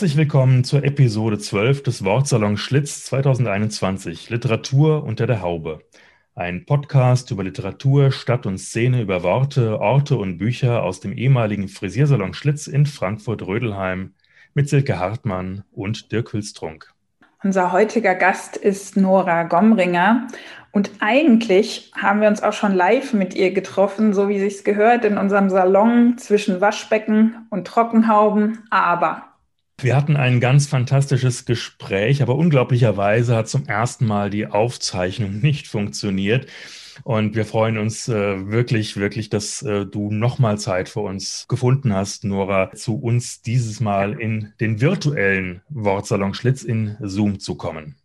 Herzlich willkommen zur Episode 12 des Wortsalon Schlitz 2021 Literatur unter der Haube. Ein Podcast über Literatur, Stadt und Szene, über Worte, Orte und Bücher aus dem ehemaligen Frisiersalon Schlitz in Frankfurt-Rödelheim mit Silke Hartmann und Dirk Hülstrunk. Unser heutiger Gast ist Nora Gomringer und eigentlich haben wir uns auch schon live mit ihr getroffen, so wie sich's gehört, in unserem Salon zwischen Waschbecken und Trockenhauben. Aber wir hatten ein ganz fantastisches Gespräch, aber unglaublicherweise hat zum ersten Mal die Aufzeichnung nicht funktioniert. Und wir freuen uns äh, wirklich, wirklich, dass äh, du nochmal Zeit für uns gefunden hast, Nora, zu uns dieses Mal in den virtuellen Wortsalon Schlitz in Zoom zu kommen.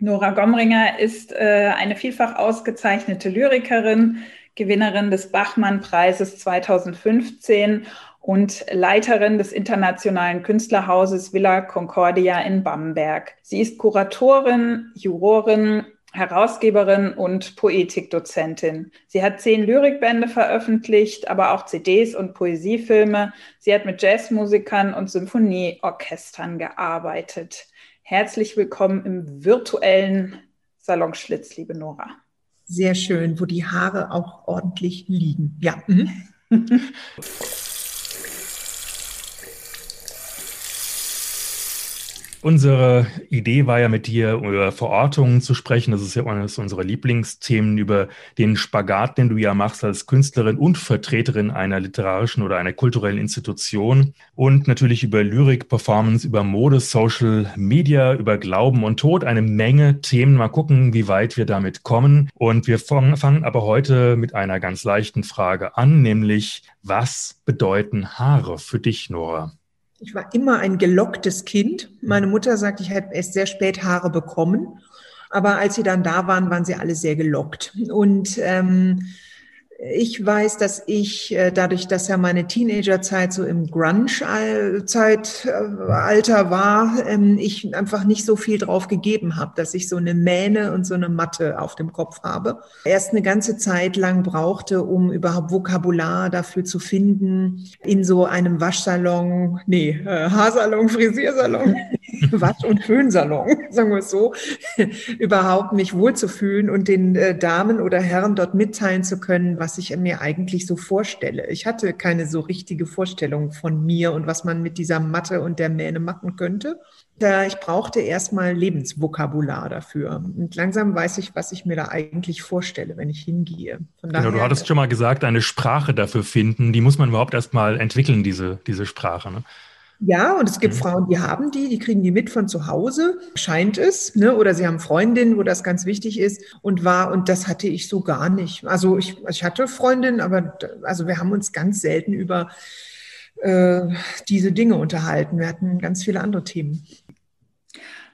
Nora Gomringer ist äh, eine vielfach ausgezeichnete Lyrikerin, Gewinnerin des Bachmann-Preises 2015 und Leiterin des internationalen Künstlerhauses Villa Concordia in Bamberg. Sie ist Kuratorin, Jurorin, Herausgeberin und Poetikdozentin. Sie hat zehn Lyrikbände veröffentlicht, aber auch CDs und Poesiefilme. Sie hat mit Jazzmusikern und Symphonieorchestern gearbeitet. Herzlich willkommen im virtuellen Salon Schlitz, liebe Nora. Sehr schön, wo die Haare auch ordentlich liegen. Ja. Unsere Idee war ja mit dir über Verortungen zu sprechen. Das ist ja eines unserer Lieblingsthemen über den Spagat, den du ja machst als Künstlerin und Vertreterin einer literarischen oder einer kulturellen Institution. Und natürlich über Lyrik, Performance, über Mode, Social Media, über Glauben und Tod. Eine Menge Themen. Mal gucken, wie weit wir damit kommen. Und wir fangen aber heute mit einer ganz leichten Frage an, nämlich was bedeuten Haare für dich, Nora? Ich war immer ein gelocktes Kind. Meine Mutter sagt, ich hätte erst sehr spät Haare bekommen. Aber als sie dann da waren, waren sie alle sehr gelockt. Und ähm, ich weiß, dass ich äh, dadurch, dass ja meine Teenagerzeit so im Grunge-Zeitalter war, ähm, ich einfach nicht so viel drauf gegeben habe, dass ich so eine Mähne und so eine Matte auf dem Kopf habe. Erst eine ganze Zeit lang brauchte, um überhaupt Vokabular dafür zu finden, in so einem Waschsalon, nee, äh, Haarsalon, Frisiersalon, Wasch- und Föhnsalon, sagen wir es so, überhaupt mich wohlzufühlen und den äh, Damen oder Herren dort mitteilen zu können, was ich mir eigentlich so vorstelle. Ich hatte keine so richtige Vorstellung von mir und was man mit dieser Matte und der Mähne machen könnte. Ich brauchte erstmal Lebensvokabular dafür. Und langsam weiß ich, was ich mir da eigentlich vorstelle, wenn ich hingehe. Von genau, du hattest schon mal gesagt, eine Sprache dafür finden, die muss man überhaupt erstmal entwickeln, diese, diese Sprache. Ne? Ja, und es gibt mhm. Frauen, die haben die, die kriegen die mit von zu Hause, scheint es, ne? Oder sie haben Freundinnen, wo das ganz wichtig ist und war, und das hatte ich so gar nicht. Also ich, ich hatte Freundinnen, aber also wir haben uns ganz selten über äh, diese Dinge unterhalten. Wir hatten ganz viele andere Themen.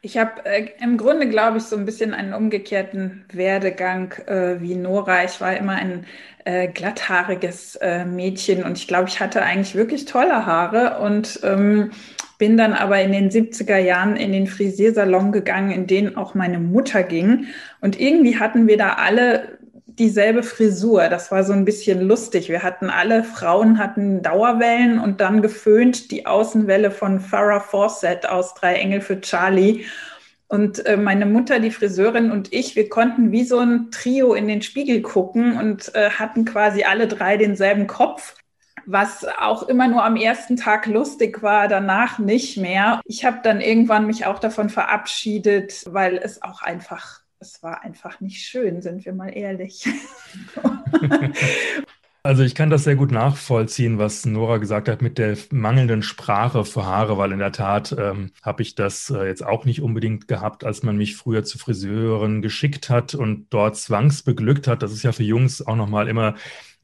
Ich habe äh, im Grunde, glaube ich, so ein bisschen einen umgekehrten Werdegang äh, wie Nora. Ich war immer ein äh, glatthaariges äh, Mädchen und ich glaube, ich hatte eigentlich wirklich tolle Haare und ähm, bin dann aber in den 70er Jahren in den Frisiersalon gegangen, in den auch meine Mutter ging. Und irgendwie hatten wir da alle dieselbe Frisur. Das war so ein bisschen lustig. Wir hatten alle Frauen hatten Dauerwellen und dann geföhnt die Außenwelle von Farrah Fawcett aus Drei Engel für Charlie. Und äh, meine Mutter, die Friseurin und ich, wir konnten wie so ein Trio in den Spiegel gucken und äh, hatten quasi alle drei denselben Kopf was auch immer nur am ersten Tag lustig war, danach nicht mehr. Ich habe dann irgendwann mich auch davon verabschiedet, weil es auch einfach es war einfach nicht schön, sind wir mal ehrlich. Also ich kann das sehr gut nachvollziehen, was Nora gesagt hat mit der mangelnden Sprache für Haare, weil in der Tat ähm, habe ich das äh, jetzt auch nicht unbedingt gehabt, als man mich früher zu Friseuren geschickt hat und dort zwangsbeglückt hat. Das ist ja für Jungs auch nochmal immer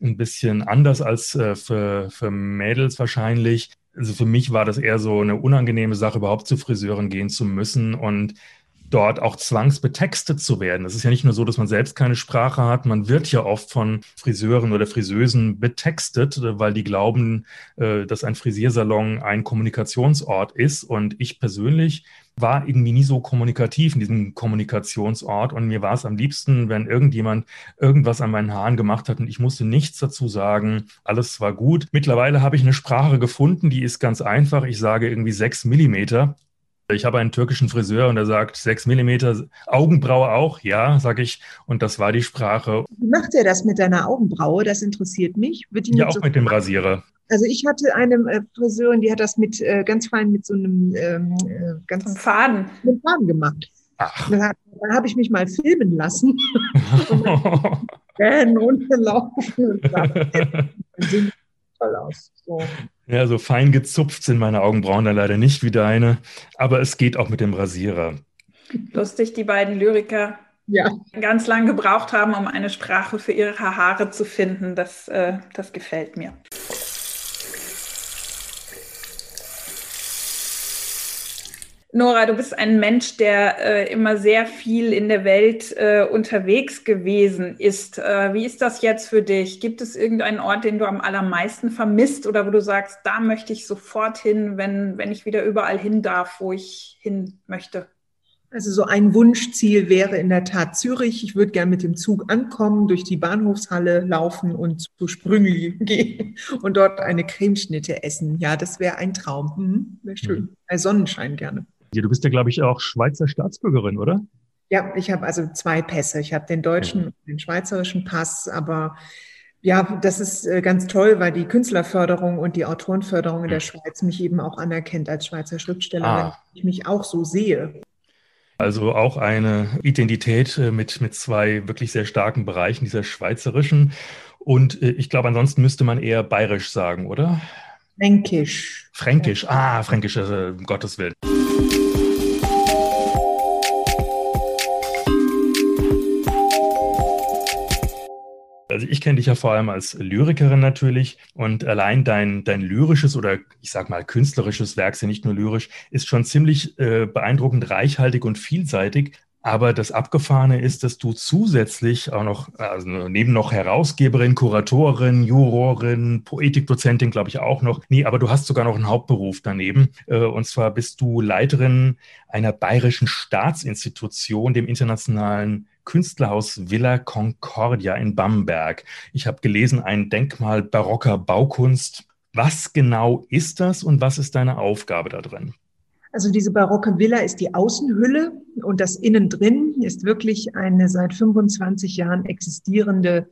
ein bisschen anders als äh, für, für Mädels wahrscheinlich. also für mich war das eher so eine unangenehme Sache, überhaupt zu Friseuren gehen zu müssen und dort auch zwangsbetextet zu werden. Es ist ja nicht nur so, dass man selbst keine Sprache hat, man wird ja oft von Friseuren oder Friseusen betextet, weil die glauben, äh, dass ein Frisiersalon ein Kommunikationsort ist. Und ich persönlich war irgendwie nie so kommunikativ in diesem Kommunikationsort und mir war es am liebsten, wenn irgendjemand irgendwas an meinen Haaren gemacht hat und ich musste nichts dazu sagen. Alles war gut. Mittlerweile habe ich eine Sprache gefunden, die ist ganz einfach. Ich sage irgendwie sechs Millimeter ich habe einen türkischen Friseur und er sagt, sechs Millimeter Augenbraue auch, ja, sage ich. Und das war die Sprache. Wie macht er das mit deiner Augenbraue? Das interessiert mich. ja, auch so mit dem Rasierer. Also ich hatte eine äh, Friseurin, die hat das mit äh, ganz fein mit so einem ähm, äh, ganz Faden. Mit Faden gemacht. Ach. Da, da habe ich mich mal filmen lassen. Und gelaufen. Und sieht toll aus. So. Ja, so fein gezupft sind meine Augenbrauen dann leider nicht wie deine, aber es geht auch mit dem Rasierer. Lustig, die beiden Lyriker ja. ganz lang gebraucht haben, um eine Sprache für ihre Haare zu finden. Das, äh, das gefällt mir. Nora, du bist ein Mensch, der äh, immer sehr viel in der Welt äh, unterwegs gewesen ist. Äh, wie ist das jetzt für dich? Gibt es irgendeinen Ort, den du am allermeisten vermisst oder wo du sagst, da möchte ich sofort hin, wenn, wenn ich wieder überall hin darf, wo ich hin möchte? Also so ein Wunschziel wäre in der Tat Zürich. Ich würde gerne mit dem Zug ankommen, durch die Bahnhofshalle laufen und zu Sprüngli gehen und dort eine Cremeschnitte essen. Ja, das wäre ein Traum. Hm, wäre schön. Mhm. Bei Sonnenschein gerne. Du bist ja, glaube ich, auch Schweizer Staatsbürgerin, oder? Ja, ich habe also zwei Pässe. Ich habe den deutschen und den schweizerischen Pass, aber ja, das ist äh, ganz toll, weil die Künstlerförderung und die Autorenförderung in der Schweiz mich eben auch anerkennt als Schweizer Schriftstellerin, ah. ich mich auch so sehe. Also auch eine Identität äh, mit, mit zwei wirklich sehr starken Bereichen, dieser schweizerischen. Und äh, ich glaube, ansonsten müsste man eher bayerisch sagen, oder? Fränkisch. Fränkisch, ah, Fränkisch, also, um Gottes Willen. Also ich kenne dich ja vor allem als Lyrikerin natürlich und allein dein, dein lyrisches oder ich sag mal künstlerisches Werk, ja nicht nur lyrisch, ist schon ziemlich äh, beeindruckend reichhaltig und vielseitig. Aber das Abgefahrene ist, dass du zusätzlich auch noch, also neben noch Herausgeberin, Kuratorin, Jurorin, Poetikdozentin, glaube ich auch noch. Nee, aber du hast sogar noch einen Hauptberuf daneben. Äh, und zwar bist du Leiterin einer bayerischen Staatsinstitution, dem Internationalen Künstlerhaus Villa Concordia in Bamberg. Ich habe gelesen, ein Denkmal barocker Baukunst. Was genau ist das und was ist deine Aufgabe da drin? Also diese barocke Villa ist die Außenhülle und das Innendrin ist wirklich eine seit 25 Jahren existierende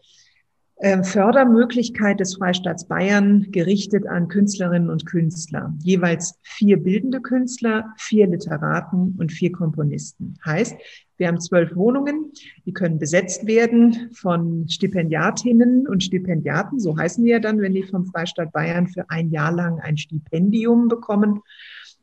Fördermöglichkeit des Freistaats Bayern gerichtet an Künstlerinnen und Künstler. Jeweils vier bildende Künstler, vier Literaten und vier Komponisten. Heißt, wir haben zwölf Wohnungen, die können besetzt werden von Stipendiatinnen und Stipendiaten, so heißen die ja dann, wenn die vom Freistaat Bayern für ein Jahr lang ein Stipendium bekommen.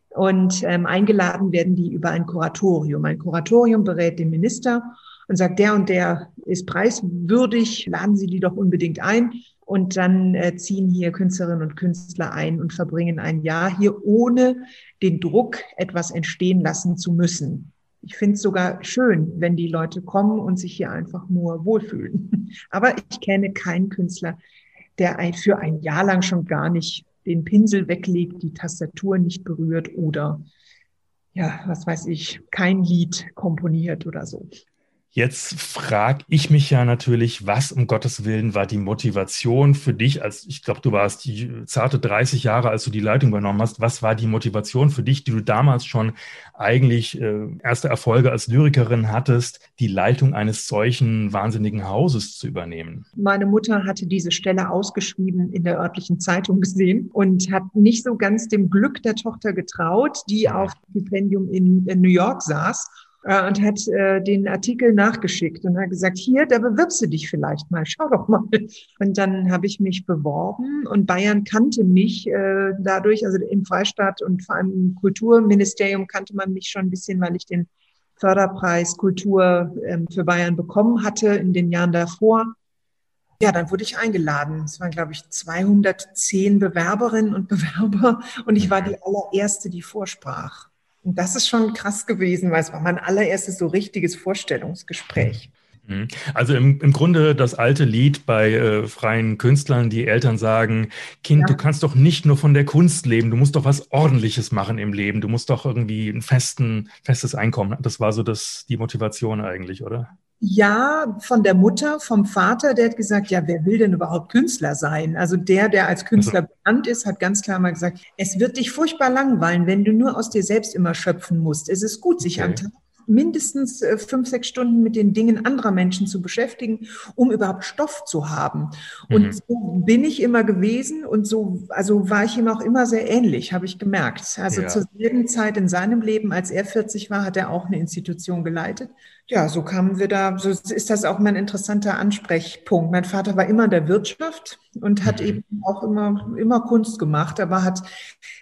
Und ähm, eingeladen werden die über ein Kuratorium. Ein Kuratorium berät den Minister und sagt, der und der ist preiswürdig, laden Sie die doch unbedingt ein. Und dann äh, ziehen hier Künstlerinnen und Künstler ein und verbringen ein Jahr hier, ohne den Druck, etwas entstehen lassen zu müssen. Ich finde es sogar schön, wenn die Leute kommen und sich hier einfach nur wohlfühlen. Aber ich kenne keinen Künstler, der für ein Jahr lang schon gar nicht den Pinsel weglegt, die Tastatur nicht berührt oder ja, was weiß ich, kein Lied komponiert oder so. Jetzt frage ich mich ja natürlich, was um Gottes Willen war die Motivation für dich, als ich glaube, du warst die zarte 30 Jahre, als du die Leitung übernommen hast. Was war die Motivation für dich, die du damals schon eigentlich äh, erste Erfolge als Lyrikerin hattest, die Leitung eines solchen wahnsinnigen Hauses zu übernehmen? Meine Mutter hatte diese Stelle ausgeschrieben in der örtlichen Zeitung gesehen und hat nicht so ganz dem Glück der Tochter getraut, die auf Stipendium in, in New York saß äh, und hat äh, den Artikel nachgeschickt und hat gesagt, hier, da bewirbst du dich vielleicht mal, schau doch mal. Und dann habe ich mich beworben und Bayern kannte mich äh, dadurch, also im Freistaat und vor allem im Kulturministerium kannte man mich schon ein bisschen, weil ich den Förderpreis Kultur ähm, für Bayern bekommen hatte in den Jahren davor. Ja, dann wurde ich eingeladen. Es waren, glaube ich, 210 Bewerberinnen und Bewerber und ich war die allererste, die vorsprach. Und das ist schon krass gewesen, weil es war mein allererstes so richtiges Vorstellungsgespräch. Mhm. Also im, im Grunde das alte Lied bei äh, freien Künstlern, die Eltern sagen, Kind, ja. du kannst doch nicht nur von der Kunst leben, du musst doch was Ordentliches machen im Leben, du musst doch irgendwie ein festen, festes Einkommen. Das war so das, die Motivation eigentlich, oder? Ja, von der Mutter, vom Vater, der hat gesagt, ja, wer will denn überhaupt Künstler sein? Also der, der als Künstler also. bekannt ist, hat ganz klar mal gesagt, es wird dich furchtbar langweilen, wenn du nur aus dir selbst immer schöpfen musst. Es ist gut, sich okay. am Tag mindestens äh, fünf, sechs Stunden mit den Dingen anderer Menschen zu beschäftigen, um überhaupt Stoff zu haben. Und mhm. so bin ich immer gewesen und so, also war ich ihm auch immer sehr ähnlich, habe ich gemerkt. Also ja. zur selben Zeit in seinem Leben, als er 40 war, hat er auch eine Institution geleitet. Ja, so kamen wir da, so ist das auch mein interessanter Ansprechpunkt. Mein Vater war immer in der Wirtschaft und hat mhm. eben auch immer, immer Kunst gemacht, aber hat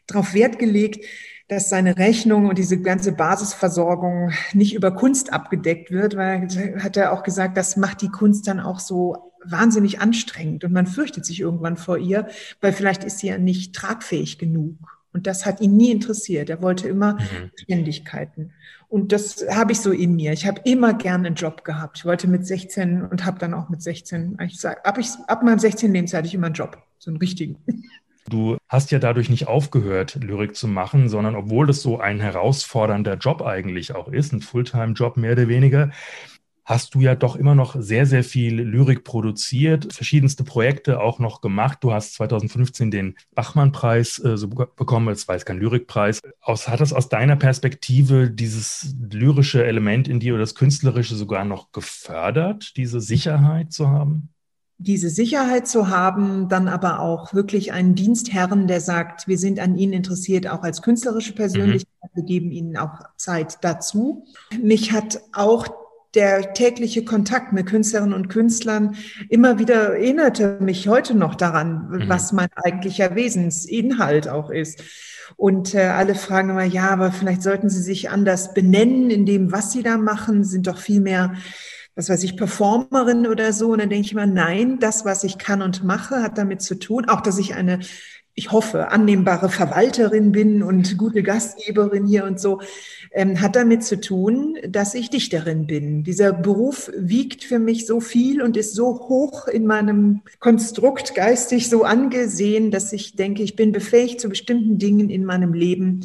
darauf Wert gelegt, dass seine Rechnung und diese ganze Basisversorgung nicht über Kunst abgedeckt wird, weil hat er auch gesagt, das macht die Kunst dann auch so wahnsinnig anstrengend und man fürchtet sich irgendwann vor ihr, weil vielleicht ist sie ja nicht tragfähig genug. Und das hat ihn nie interessiert. Er wollte immer mhm. Ständigkeiten. Und das habe ich so in mir. Ich habe immer gerne einen Job gehabt. Ich wollte mit 16 und habe dann auch mit 16, ich sag, ab, ich, ab meinem 16. Lebensjahr hatte ich immer einen Job, so einen richtigen. Du hast ja dadurch nicht aufgehört, Lyrik zu machen, sondern obwohl das so ein herausfordernder Job eigentlich auch ist, ein Fulltime-Job mehr oder weniger, hast du ja doch immer noch sehr, sehr viel Lyrik produziert, verschiedenste Projekte auch noch gemacht. Du hast 2015 den Bachmann-Preis äh, so bekommen, es war jetzt kein Lyrikpreis. Aus, hat das aus deiner Perspektive dieses lyrische Element in dir oder das Künstlerische sogar noch gefördert, diese Sicherheit zu haben? Diese Sicherheit zu haben, dann aber auch wirklich einen Dienstherren, der sagt, wir sind an Ihnen interessiert, auch als künstlerische Persönlichkeit, mhm. wir geben Ihnen auch Zeit dazu. Mich hat auch der tägliche Kontakt mit Künstlerinnen und Künstlern immer wieder erinnerte mich heute noch daran, mhm. was mein eigentlicher Wesensinhalt auch ist. Und äh, alle fragen immer, ja, aber vielleicht sollten Sie sich anders benennen in dem, was Sie da machen, sind doch viel mehr was weiß ich, Performerin oder so. Und dann denke ich immer, nein, das, was ich kann und mache, hat damit zu tun, auch dass ich eine, ich hoffe, annehmbare Verwalterin bin und gute Gastgeberin hier und so, ähm, hat damit zu tun, dass ich Dichterin bin. Dieser Beruf wiegt für mich so viel und ist so hoch in meinem Konstrukt geistig so angesehen, dass ich denke, ich bin befähigt zu bestimmten Dingen in meinem Leben,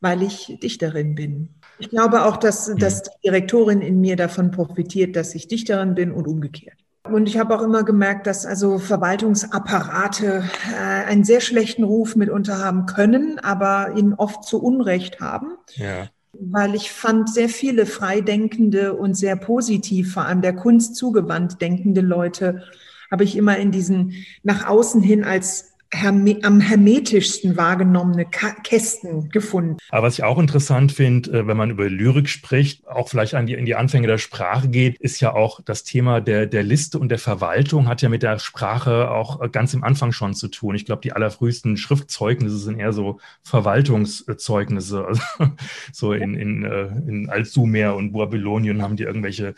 weil ich Dichterin bin. Ich glaube auch, dass, mhm. dass die Direktorin in mir davon profitiert, dass ich Dichterin bin und umgekehrt. Und ich habe auch immer gemerkt, dass also Verwaltungsapparate äh, einen sehr schlechten Ruf mitunter haben können, aber ihn oft zu Unrecht haben. Ja. Weil ich fand sehr viele freidenkende und sehr positiv, vor allem der Kunst zugewandt denkende Leute, habe ich immer in diesen nach außen hin als am hermetischsten wahrgenommene Kästen gefunden. Aber was ich auch interessant finde, äh, wenn man über Lyrik spricht, auch vielleicht an die, in die Anfänge der Sprache geht, ist ja auch das Thema der, der Liste und der Verwaltung hat ja mit der Sprache auch ganz im Anfang schon zu tun. Ich glaube, die allerfrühesten Schriftzeugnisse sind eher so Verwaltungszeugnisse. Also so in, in, äh, in Altsumer und Babylonien haben die irgendwelche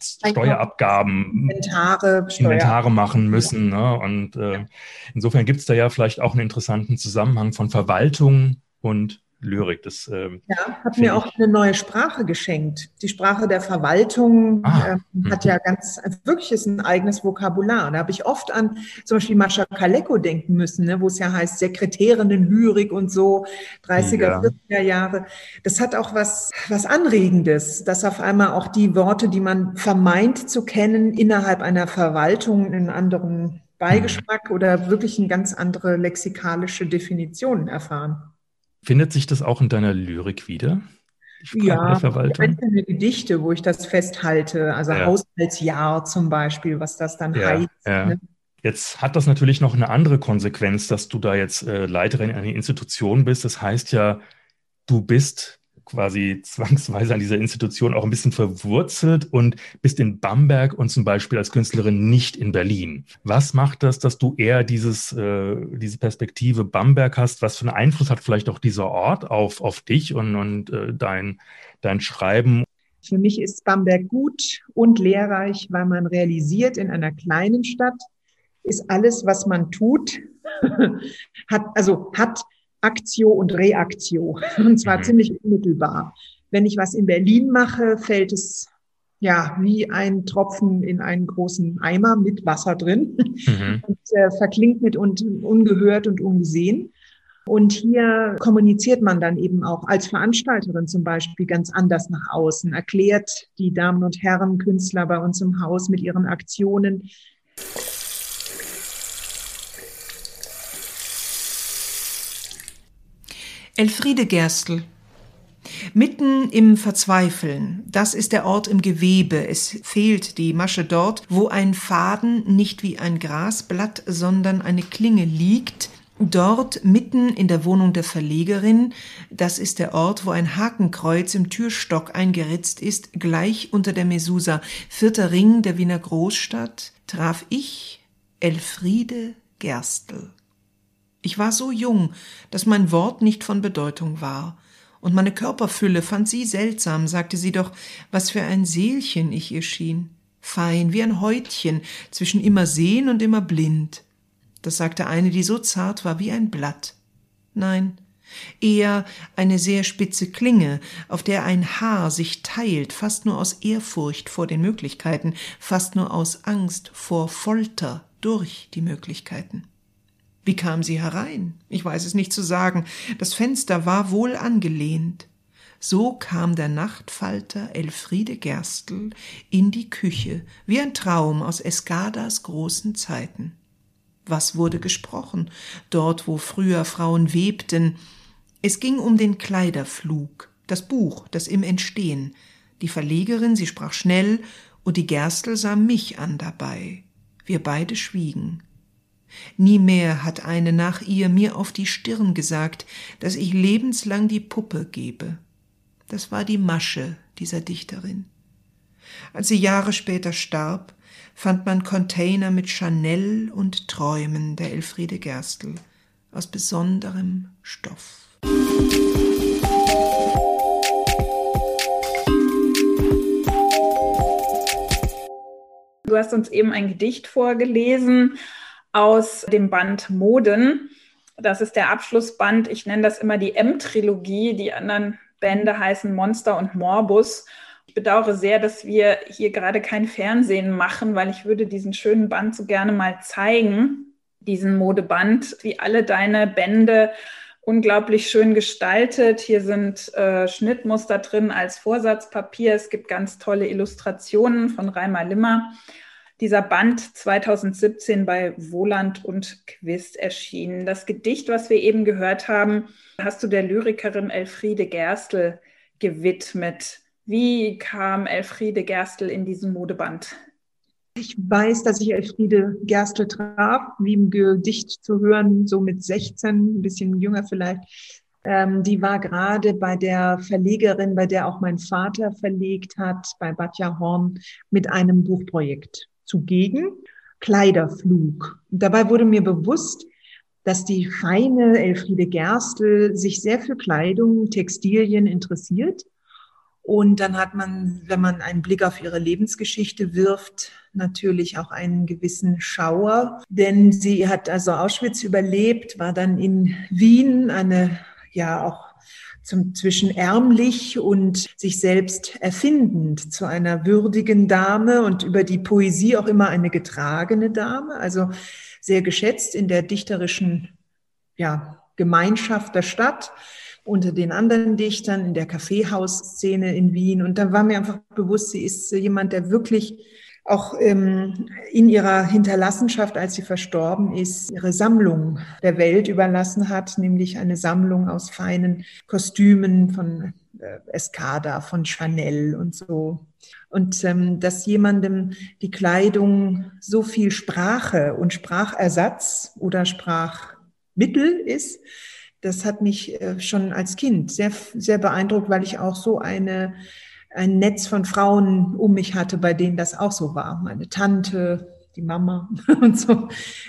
Steuerabgaben, Inventare, Steuer. Inventare machen müssen. Ne? Und äh, insofern gibt es da ja vielleicht auch einen interessanten Zusammenhang von Verwaltung und Lyrik. Das, ähm, ja, hat mir auch eine neue Sprache geschenkt. Die Sprache der Verwaltung ah, ähm, hat ja ganz, wirklich ist ein eigenes Vokabular. Da habe ich oft an zum Beispiel Mascha Kaleko denken müssen, ne, wo es ja heißt Sekretärinnen Lyrik und so, 30er, ja. 40er Jahre. Das hat auch was, was Anregendes, dass auf einmal auch die Worte, die man vermeint zu kennen, innerhalb einer Verwaltung einen anderen Beigeschmack mhm. oder wirklich eine ganz andere lexikalische Definition erfahren. Findet sich das auch in deiner Lyrik wieder? Ja, einzelne Gedichte, wo ich das festhalte, also ja. Haushaltsjahr zum Beispiel, was das dann ja, heißt. Ja. Ne? Jetzt hat das natürlich noch eine andere Konsequenz, dass du da jetzt äh, Leiterin einer Institution bist. Das heißt ja, du bist quasi zwangsweise an dieser Institution auch ein bisschen verwurzelt und bist in Bamberg und zum Beispiel als Künstlerin nicht in Berlin. Was macht das, dass du eher dieses, äh, diese Perspektive Bamberg hast? Was für einen Einfluss hat vielleicht auch dieser Ort auf, auf dich und, und äh, dein, dein Schreiben? Für mich ist Bamberg gut und lehrreich, weil man realisiert, in einer kleinen Stadt ist alles, was man tut, hat, also hat Aktio und Reaktio. Und zwar mhm. ziemlich unmittelbar. Wenn ich was in Berlin mache, fällt es ja wie ein Tropfen in einen großen Eimer mit Wasser drin mhm. und äh, verklingt mit und ungehört und ungesehen. Und hier kommuniziert man dann eben auch als Veranstalterin zum Beispiel ganz anders nach außen, erklärt die Damen und Herren Künstler bei uns im Haus mit ihren Aktionen. Elfriede Gerstl. Mitten im Verzweifeln, das ist der Ort im Gewebe. Es fehlt die Masche dort, wo ein Faden nicht wie ein Grasblatt, sondern eine Klinge liegt, Dort mitten in der Wohnung der Verlegerin, das ist der Ort, wo ein Hakenkreuz im Türstock eingeritzt ist, gleich unter der Mesusa, vierter Ring der Wiener Großstadt, traf ich Elfriede Gerstl. Ich war so jung, dass mein Wort nicht von Bedeutung war. Und meine Körperfülle fand sie seltsam, sagte sie doch, was für ein Seelchen ich ihr schien. Fein, wie ein Häutchen, zwischen immer sehen und immer blind. Das sagte eine, die so zart war wie ein Blatt. Nein, eher eine sehr spitze Klinge, auf der ein Haar sich teilt, fast nur aus Ehrfurcht vor den Möglichkeiten, fast nur aus Angst vor Folter durch die Möglichkeiten. Wie kam sie herein? Ich weiß es nicht zu sagen. Das Fenster war wohl angelehnt. So kam der Nachtfalter Elfriede Gerstl in die Küche, wie ein Traum aus Eskadas großen Zeiten. Was wurde gesprochen, dort wo früher Frauen webten? Es ging um den Kleiderflug, das Buch, das im Entstehen. Die Verlegerin, sie sprach schnell, und die Gerstl sah mich an dabei. Wir beide schwiegen. Nie mehr hat eine nach ihr mir auf die Stirn gesagt, dass ich lebenslang die Puppe gebe. Das war die Masche dieser Dichterin. Als sie Jahre später starb, fand man Container mit Chanel und Träumen der Elfriede Gerstl aus besonderem Stoff. Du hast uns eben ein Gedicht vorgelesen aus dem Band Moden. Das ist der Abschlussband. Ich nenne das immer die M-Trilogie. Die anderen Bände heißen Monster und Morbus. Ich bedauere sehr, dass wir hier gerade kein Fernsehen machen, weil ich würde diesen schönen Band so gerne mal zeigen, diesen Modeband, wie alle deine Bände unglaublich schön gestaltet. Hier sind äh, Schnittmuster drin als Vorsatzpapier. Es gibt ganz tolle Illustrationen von Reimer Limmer. Dieser Band 2017 bei Wohland und Quist erschienen. Das Gedicht, was wir eben gehört haben, hast du der Lyrikerin Elfriede Gerstl gewidmet. Wie kam Elfriede Gerstl in diesen Modeband? Ich weiß, dass ich Elfriede Gerstl traf, wie im Gedicht zu hören, so mit 16, ein bisschen jünger vielleicht. Ähm, die war gerade bei der Verlegerin, bei der auch mein Vater verlegt hat, bei Batja Horn, mit einem Buchprojekt zugegen. Kleiderflug. Und dabei wurde mir bewusst, dass die feine Elfriede Gerstl sich sehr für Kleidung, Textilien interessiert und dann hat man, wenn man einen Blick auf ihre Lebensgeschichte wirft, natürlich auch einen gewissen Schauer. Denn sie hat also Auschwitz überlebt, war dann in Wien eine, ja auch zum, zwischen ärmlich und sich selbst erfindend zu einer würdigen Dame und über die Poesie auch immer eine getragene Dame. Also sehr geschätzt in der dichterischen, ja, Gemeinschaft der Stadt unter den anderen Dichtern in der Kaffeehausszene in Wien. Und da war mir einfach bewusst, sie ist jemand, der wirklich auch ähm, in ihrer Hinterlassenschaft, als sie verstorben ist, ihre Sammlung der Welt überlassen hat, nämlich eine Sammlung aus feinen Kostümen von äh, Escada, von Chanel und so. Und ähm, dass jemandem die Kleidung so viel Sprache und Sprachersatz oder Sprachmittel ist, das hat mich äh, schon als Kind sehr, sehr beeindruckt, weil ich auch so eine, ein Netz von Frauen um mich hatte, bei denen das auch so war. Meine Tante, die Mama und so.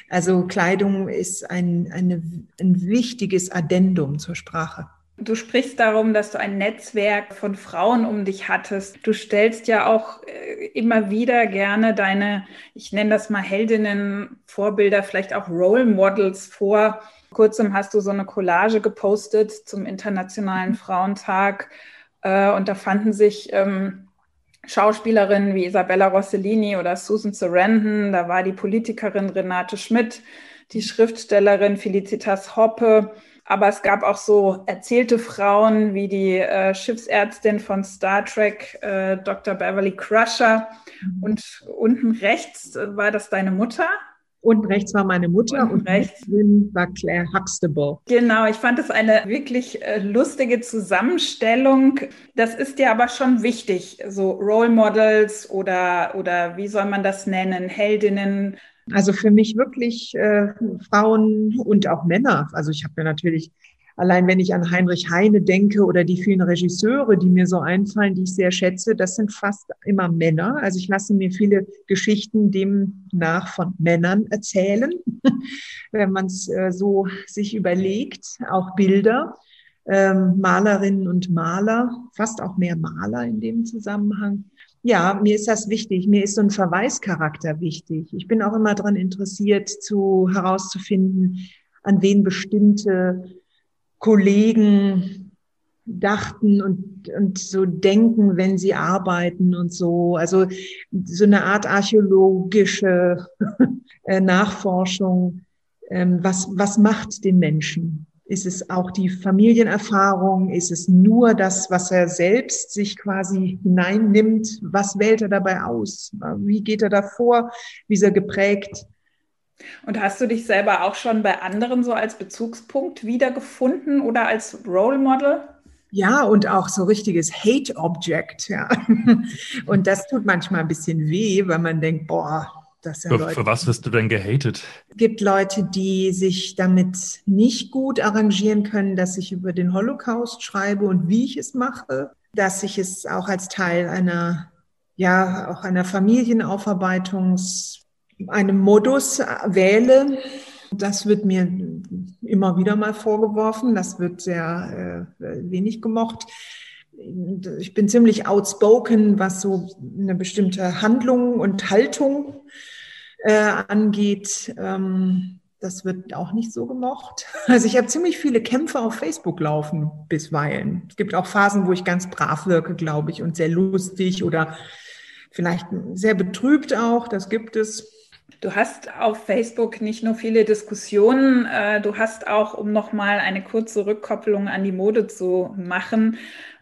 Also Kleidung ist ein, eine, ein wichtiges Addendum zur Sprache. Du sprichst darum, dass du ein Netzwerk von Frauen um dich hattest. Du stellst ja auch äh, immer wieder gerne deine, ich nenne das mal Heldinnen, Vorbilder, vielleicht auch Role Models vor. Kurzem hast du so eine Collage gepostet zum Internationalen Frauentag und da fanden sich ähm, Schauspielerinnen wie Isabella Rossellini oder Susan Sarandon, da war die Politikerin Renate Schmidt, die Schriftstellerin Felicitas Hoppe, aber es gab auch so erzählte Frauen wie die äh, Schiffsärztin von Star Trek, äh, Dr. Beverly Crusher. Mhm. Und unten rechts äh, war das deine Mutter. Unten rechts war meine Mutter und, und rechts war Claire Huxtable. Genau, ich fand es eine wirklich äh, lustige Zusammenstellung. Das ist ja aber schon wichtig, so Role Models oder, oder wie soll man das nennen, Heldinnen, also für mich wirklich äh, Frauen und auch Männer. Also ich habe ja natürlich, allein wenn ich an Heinrich Heine denke oder die vielen Regisseure, die mir so einfallen, die ich sehr schätze, das sind fast immer Männer. Also ich lasse mir viele Geschichten demnach von Männern erzählen, wenn man es äh, so sich überlegt, auch Bilder. Ähm, Malerinnen und Maler, fast auch mehr Maler in dem Zusammenhang. Ja, mir ist das wichtig. Mir ist so ein Verweischarakter wichtig. Ich bin auch immer daran interessiert, zu herauszufinden, an wen bestimmte Kollegen dachten und, und so denken, wenn sie arbeiten und so. Also so eine Art archäologische äh, Nachforschung. Ähm, was, was macht den Menschen? Ist es auch die Familienerfahrung? Ist es nur das, was er selbst sich quasi hineinnimmt? Was wählt er dabei aus? Wie geht er davor? Wie ist er geprägt? Und hast du dich selber auch schon bei anderen so als Bezugspunkt wiedergefunden oder als Role Model? Ja, und auch so richtiges Hate Object, ja. Und das tut manchmal ein bisschen weh, weil man denkt, boah, dass ja für, Leute, für was wirst du denn gehatet? Es gibt Leute, die sich damit nicht gut arrangieren können, dass ich über den Holocaust schreibe und wie ich es mache, dass ich es auch als Teil einer, ja, auch einer Familienaufarbeitungs's, einem Modus wähle. Das wird mir immer wieder mal vorgeworfen. Das wird sehr äh, wenig gemocht ich bin ziemlich outspoken, was so eine bestimmte Handlung und Haltung äh, angeht. Ähm, das wird auch nicht so gemocht. Also ich habe ziemlich viele Kämpfe auf Facebook laufen bisweilen. Es gibt auch Phasen, wo ich ganz brav wirke, glaube ich, und sehr lustig oder vielleicht sehr betrübt auch. Das gibt es. Du hast auf Facebook nicht nur viele Diskussionen, äh, du hast auch, um nochmal eine kurze Rückkopplung an die Mode zu machen,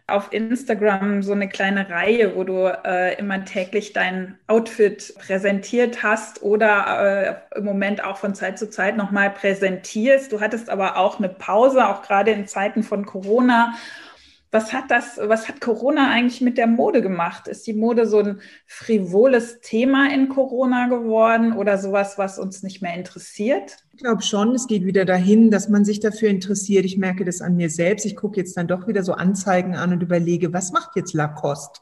auf Instagram so eine kleine Reihe, wo du äh, immer täglich dein Outfit präsentiert hast oder äh, im Moment auch von Zeit zu Zeit nochmal präsentierst. Du hattest aber auch eine Pause, auch gerade in Zeiten von Corona was hat das, was hat Corona eigentlich mit der Mode gemacht? Ist die Mode so ein frivoles Thema in Corona geworden oder sowas, was uns nicht mehr interessiert? Ich glaube schon, es geht wieder dahin, dass man sich dafür interessiert. Ich merke das an mir selbst. Ich gucke jetzt dann doch wieder so Anzeigen an und überlege, was macht jetzt Lacoste?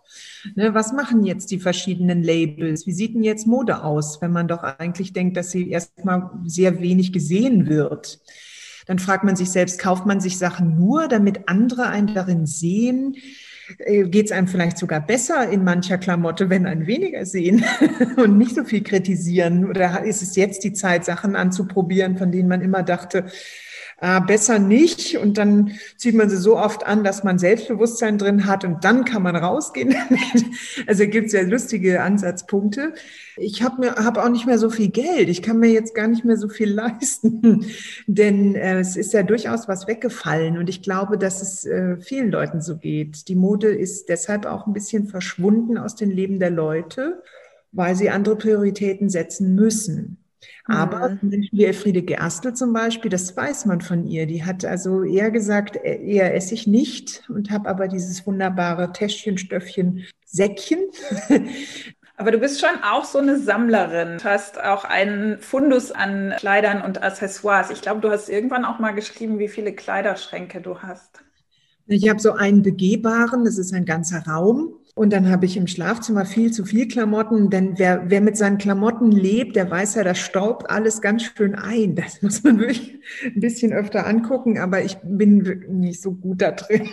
Ne, was machen jetzt die verschiedenen Labels? Wie sieht denn jetzt Mode aus, wenn man doch eigentlich denkt, dass sie erstmal sehr wenig gesehen wird? Dann fragt man sich selbst, kauft man sich Sachen nur, damit andere einen darin sehen? Äh, Geht es einem vielleicht sogar besser in mancher Klamotte, wenn einen weniger sehen und nicht so viel kritisieren? Oder ist es jetzt die Zeit, Sachen anzuprobieren, von denen man immer dachte, äh, besser nicht. Und dann zieht man sie so oft an, dass man Selbstbewusstsein drin hat und dann kann man rausgehen. also gibt es ja lustige Ansatzpunkte. Ich habe mir hab auch nicht mehr so viel Geld. Ich kann mir jetzt gar nicht mehr so viel leisten, denn äh, es ist ja durchaus was weggefallen. Und ich glaube, dass es äh, vielen Leuten so geht. Die Mode ist deshalb auch ein bisschen verschwunden aus den Leben der Leute, weil sie andere Prioritäten setzen müssen. Aber mhm. Menschen wie Elfriede Gerstl zum Beispiel, das weiß man von ihr. Die hat also eher gesagt, äh, eher esse ich nicht und habe aber dieses wunderbare Täschchen, Stöffchen, Säckchen. Aber du bist schon auch so eine Sammlerin. Du hast auch einen Fundus an Kleidern und Accessoires. Ich glaube, du hast irgendwann auch mal geschrieben, wie viele Kleiderschränke du hast. Ich habe so einen begehbaren, das ist ein ganzer Raum. Und dann habe ich im Schlafzimmer viel zu viel Klamotten, denn wer, wer mit seinen Klamotten lebt, der weiß ja, das staubt alles ganz schön ein. Das muss man wirklich ein bisschen öfter angucken, aber ich bin nicht so gut da drin.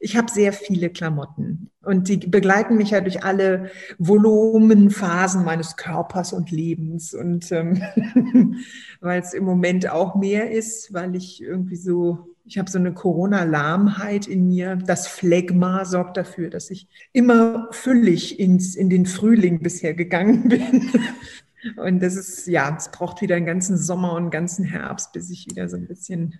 Ich habe sehr viele Klamotten und die begleiten mich ja durch alle Volumenphasen meines Körpers und Lebens. Und ähm, weil es im Moment auch mehr ist, weil ich irgendwie so ich habe so eine Corona-Lahmheit in mir. Das Phlegma sorgt dafür, dass ich immer füllig ins, in den Frühling bisher gegangen bin. Und das ist, ja, es braucht wieder einen ganzen Sommer und einen ganzen Herbst, bis ich wieder so ein bisschen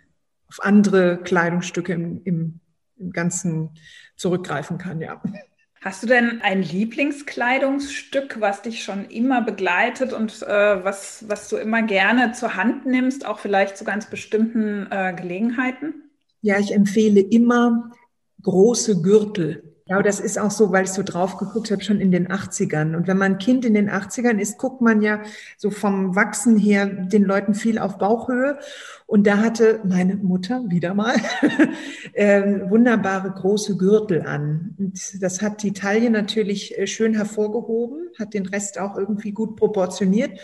auf andere Kleidungsstücke im, im, im Ganzen zurückgreifen kann, ja. Hast du denn ein Lieblingskleidungsstück, was dich schon immer begleitet und äh, was, was du immer gerne zur Hand nimmst, auch vielleicht zu ganz bestimmten äh, Gelegenheiten? Ja, ich empfehle immer große Gürtel. Ja, das ist auch so, weil ich so drauf geguckt habe, schon in den 80ern. Und wenn man Kind in den 80ern ist, guckt man ja so vom Wachsen her den Leuten viel auf Bauchhöhe. Und da hatte meine Mutter wieder mal äh, wunderbare große Gürtel an. Und das hat die Taille natürlich äh, schön hervorgehoben, hat den Rest auch irgendwie gut proportioniert.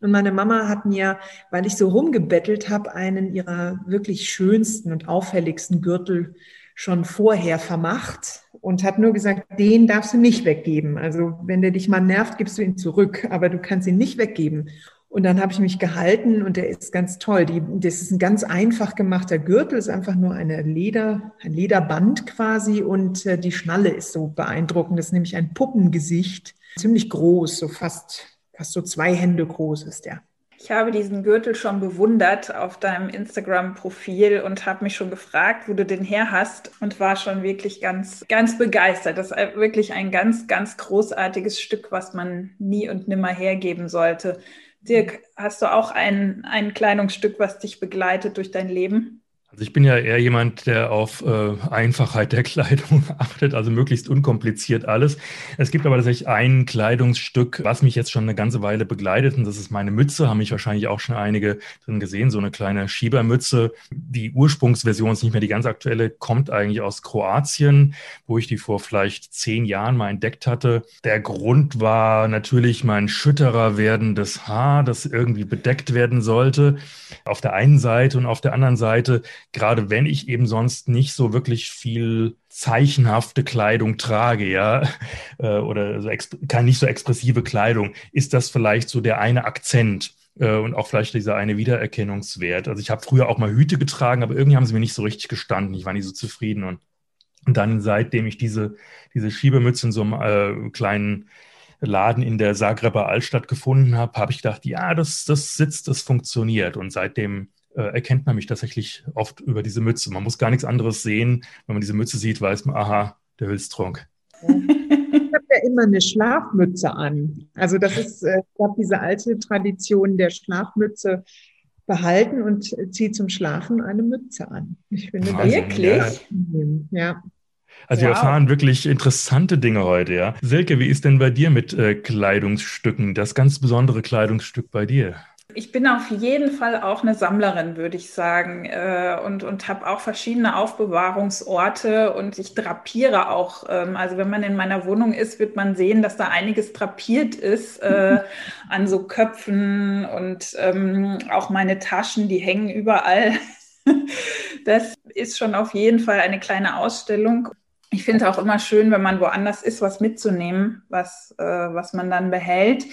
Und meine Mama hat mir, weil ich so rumgebettelt habe, einen ihrer wirklich schönsten und auffälligsten Gürtel schon vorher vermacht und hat nur gesagt, den darfst du nicht weggeben. Also wenn der dich mal nervt, gibst du ihn zurück, aber du kannst ihn nicht weggeben. Und dann habe ich mich gehalten und der ist ganz toll. Die, das ist ein ganz einfach gemachter Gürtel, ist einfach nur eine Leder, ein Lederband quasi und äh, die Schnalle ist so beeindruckend. Das ist nämlich ein Puppengesicht, ziemlich groß, so fast, fast so zwei Hände groß ist der. Ich habe diesen Gürtel schon bewundert auf deinem Instagram-Profil und habe mich schon gefragt, wo du den her hast und war schon wirklich ganz, ganz begeistert. Das ist wirklich ein ganz, ganz großartiges Stück, was man nie und nimmer hergeben sollte. Dirk, hast du auch ein, ein Kleidungsstück, was dich begleitet durch dein Leben? Also ich bin ja eher jemand, der auf äh, Einfachheit der Kleidung achtet, also möglichst unkompliziert alles. Es gibt aber tatsächlich ein Kleidungsstück, was mich jetzt schon eine ganze Weile begleitet, und das ist meine Mütze, haben mich wahrscheinlich auch schon einige drin gesehen, so eine kleine Schiebermütze. Die Ursprungsversion ist nicht mehr die ganz aktuelle, kommt eigentlich aus Kroatien, wo ich die vor vielleicht zehn Jahren mal entdeckt hatte. Der Grund war natürlich mein schütterer werdendes Haar, das irgendwie bedeckt werden sollte. Auf der einen Seite und auf der anderen Seite gerade wenn ich eben sonst nicht so wirklich viel zeichenhafte Kleidung trage, ja, äh, oder so kann nicht so expressive Kleidung, ist das vielleicht so der eine Akzent äh, und auch vielleicht dieser eine Wiedererkennungswert. Also ich habe früher auch mal Hüte getragen, aber irgendwie haben sie mir nicht so richtig gestanden. Ich war nicht so zufrieden und, und dann seitdem ich diese diese Schiebemütze in so einem äh, kleinen Laden in der Zagreber Altstadt gefunden habe, habe ich gedacht, ja, das, das sitzt, das funktioniert. Und seitdem erkennt man mich tatsächlich oft über diese Mütze. Man muss gar nichts anderes sehen. Wenn man diese Mütze sieht, weiß man, aha, der Hülstrunk. Ich habe ja immer eine Schlafmütze an. Also das ist, äh, ich habe diese alte Tradition der Schlafmütze behalten und ziehe zum Schlafen eine Mütze an. Ich finde das wirklich. Ja. Also wow. wir erfahren wirklich interessante Dinge heute, ja. Silke, wie ist denn bei dir mit äh, Kleidungsstücken? Das ganz besondere Kleidungsstück bei dir? Ich bin auf jeden Fall auch eine Sammlerin, würde ich sagen, äh, und, und habe auch verschiedene Aufbewahrungsorte und ich drapiere auch. Ähm, also wenn man in meiner Wohnung ist, wird man sehen, dass da einiges drapiert ist äh, an so Köpfen und ähm, auch meine Taschen, die hängen überall. das ist schon auf jeden Fall eine kleine Ausstellung. Ich finde auch immer schön, wenn man woanders ist, was mitzunehmen, was, äh, was man dann behält.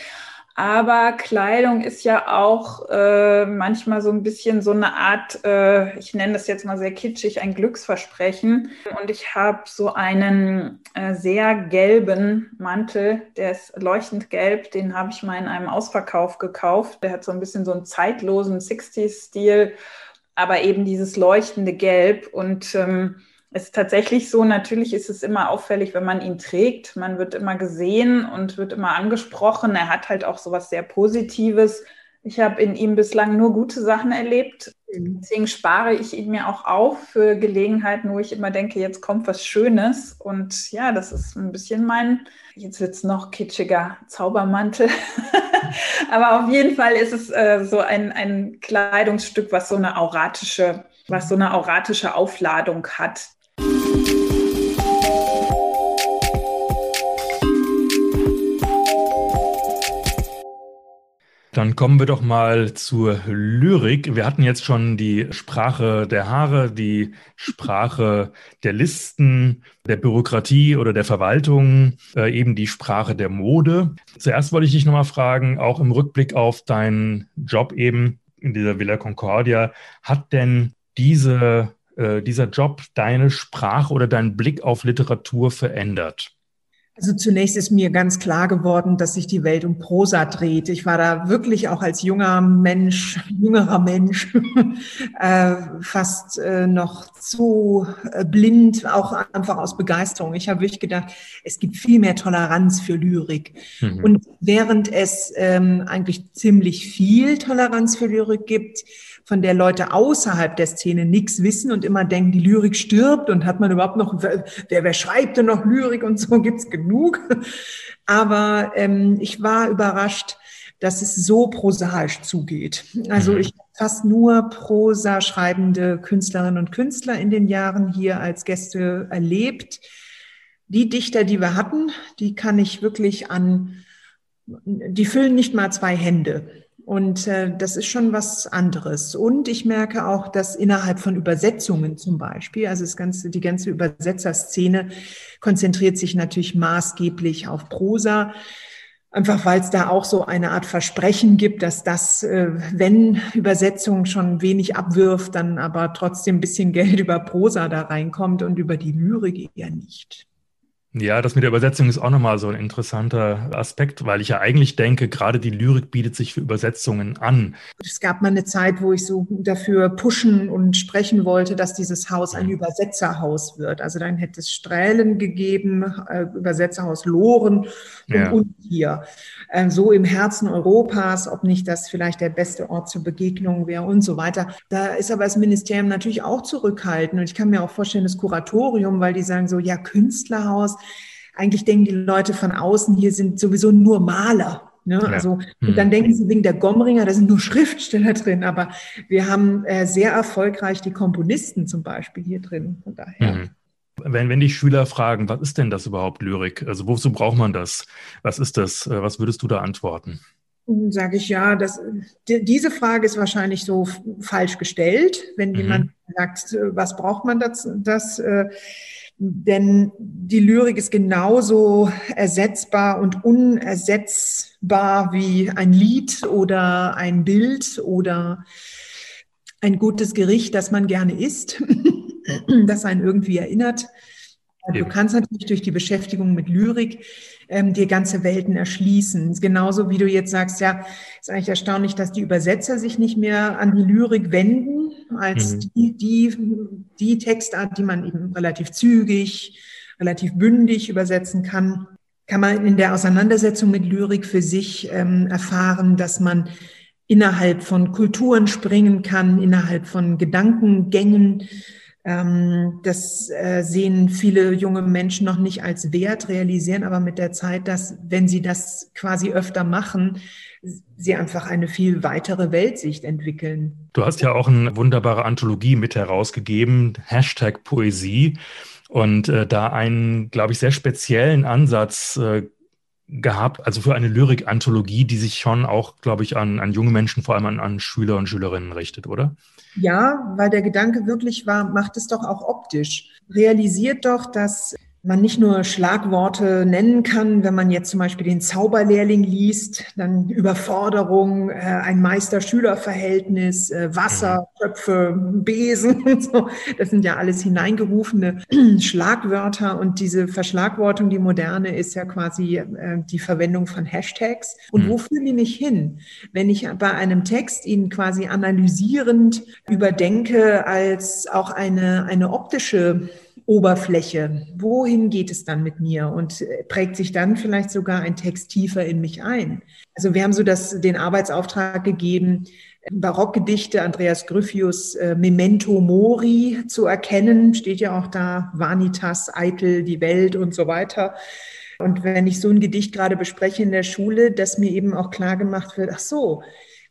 Aber Kleidung ist ja auch äh, manchmal so ein bisschen so eine Art, äh, ich nenne das jetzt mal sehr kitschig, ein Glücksversprechen. Und ich habe so einen äh, sehr gelben Mantel, der ist leuchtend gelb, den habe ich mal in einem Ausverkauf gekauft. Der hat so ein bisschen so einen zeitlosen 60s-Stil, aber eben dieses leuchtende Gelb. Und ähm, ist tatsächlich so, natürlich ist es immer auffällig, wenn man ihn trägt. Man wird immer gesehen und wird immer angesprochen. Er hat halt auch so was sehr Positives. Ich habe in ihm bislang nur gute Sachen erlebt. Deswegen spare ich ihn mir auch auf für Gelegenheiten, wo ich immer denke, jetzt kommt was Schönes. Und ja, das ist ein bisschen mein, jetzt wird es noch kitschiger, Zaubermantel. Aber auf jeden Fall ist es äh, so ein, ein Kleidungsstück, was so eine auratische, was so eine auratische Aufladung hat. Dann kommen wir doch mal zur Lyrik. Wir hatten jetzt schon die Sprache der Haare, die Sprache der Listen, der Bürokratie oder der Verwaltung, äh, eben die Sprache der Mode. Zuerst wollte ich dich nochmal fragen, auch im Rückblick auf deinen Job eben in dieser Villa Concordia, hat denn diese, äh, dieser Job deine Sprache oder deinen Blick auf Literatur verändert? Also zunächst ist mir ganz klar geworden, dass sich die Welt um Prosa dreht. Ich war da wirklich auch als junger Mensch, jüngerer Mensch, äh, fast äh, noch zu äh, blind, auch einfach aus Begeisterung. Ich habe wirklich gedacht, es gibt viel mehr Toleranz für Lyrik. Mhm. Und während es ähm, eigentlich ziemlich viel Toleranz für Lyrik gibt, von der Leute außerhalb der Szene nichts wissen und immer denken, die Lyrik stirbt und hat man überhaupt noch, wer, wer schreibt denn noch Lyrik und so gibt's genug. Aber ähm, ich war überrascht, dass es so prosaisch zugeht. Also mhm. ich habe fast nur Prosa schreibende Künstlerinnen und Künstler in den Jahren hier als Gäste erlebt. Die Dichter, die wir hatten, die kann ich wirklich an, die füllen nicht mal zwei Hände. Und äh, das ist schon was anderes. Und ich merke auch, dass innerhalb von Übersetzungen zum Beispiel, also das ganze, die ganze Übersetzerszene konzentriert sich natürlich maßgeblich auf Prosa. Einfach weil es da auch so eine Art Versprechen gibt, dass das, äh, wenn Übersetzung schon wenig abwirft, dann aber trotzdem ein bisschen Geld über Prosa da reinkommt und über die Lyrik eher nicht. Ja, das mit der Übersetzung ist auch nochmal so ein interessanter Aspekt, weil ich ja eigentlich denke, gerade die Lyrik bietet sich für Übersetzungen an. Es gab mal eine Zeit, wo ich so dafür pushen und sprechen wollte, dass dieses Haus ein Übersetzerhaus wird. Also dann hätte es Strählen gegeben, äh, Übersetzerhaus Loren und, ja. und hier. Äh, so im Herzen Europas, ob nicht das vielleicht der beste Ort zur Begegnung wäre und so weiter. Da ist aber das Ministerium natürlich auch zurückhaltend. Und ich kann mir auch vorstellen, das Kuratorium, weil die sagen so, ja, Künstlerhaus, eigentlich denken die Leute von außen, hier sind sowieso nur Maler. Ne? Ja. Also, und hm. dann denken sie wegen der Gomringer, da sind nur Schriftsteller drin, aber wir haben äh, sehr erfolgreich die Komponisten zum Beispiel hier drin. Von daher. Mhm. Wenn, wenn die Schüler fragen, was ist denn das überhaupt Lyrik? Also wozu braucht man das? Was ist das? Äh, was würdest du da antworten? Sage ich ja, das, diese Frage ist wahrscheinlich so falsch gestellt, wenn mhm. jemand sagt, äh, was braucht man das? das äh, denn die Lyrik ist genauso ersetzbar und unersetzbar wie ein Lied oder ein Bild oder ein gutes Gericht, das man gerne isst, das einen irgendwie erinnert. Du kannst natürlich durch die Beschäftigung mit Lyrik ähm, dir ganze Welten erschließen. Genauso wie du jetzt sagst, ja, ist eigentlich erstaunlich, dass die Übersetzer sich nicht mehr an die Lyrik wenden, als mhm. die, die, die Textart, die man eben relativ zügig, relativ bündig übersetzen kann. Kann man in der Auseinandersetzung mit Lyrik für sich ähm, erfahren, dass man innerhalb von Kulturen springen kann, innerhalb von Gedankengängen das äh, sehen viele junge Menschen noch nicht als Wert, realisieren aber mit der Zeit, dass wenn sie das quasi öfter machen, sie einfach eine viel weitere Weltsicht entwickeln. Du hast ja auch eine wunderbare Anthologie mit herausgegeben, Hashtag Poesie. Und äh, da einen, glaube ich, sehr speziellen Ansatz äh, gehabt, also für eine Lyrik-Anthologie, die sich schon auch, glaube ich, an, an junge Menschen, vor allem an, an Schüler und Schülerinnen richtet, oder? Ja, weil der Gedanke wirklich war, macht es doch auch optisch. Realisiert doch, dass man nicht nur Schlagworte nennen kann, wenn man jetzt zum Beispiel den Zauberlehrling liest, dann Überforderung, äh, ein Meister-Schüler-Verhältnis, äh, Wasser, mhm. Töpfe, Besen und so. Das sind ja alles hineingerufene Schlagwörter und diese Verschlagwortung, die moderne, ist ja quasi äh, die Verwendung von Hashtags. Und mhm. wo führen die mich hin? Wenn ich bei einem Text ihn quasi analysierend überdenke als auch eine, eine optische Oberfläche. Wohin geht es dann mit mir? Und äh, prägt sich dann vielleicht sogar ein Text tiefer in mich ein? Also wir haben so das, den Arbeitsauftrag gegeben, Barockgedichte Andreas Gryphius äh, Memento Mori zu erkennen. Steht ja auch da Vanitas, Eitel, die Welt und so weiter. Und wenn ich so ein Gedicht gerade bespreche in der Schule, dass mir eben auch klar gemacht wird, ach so,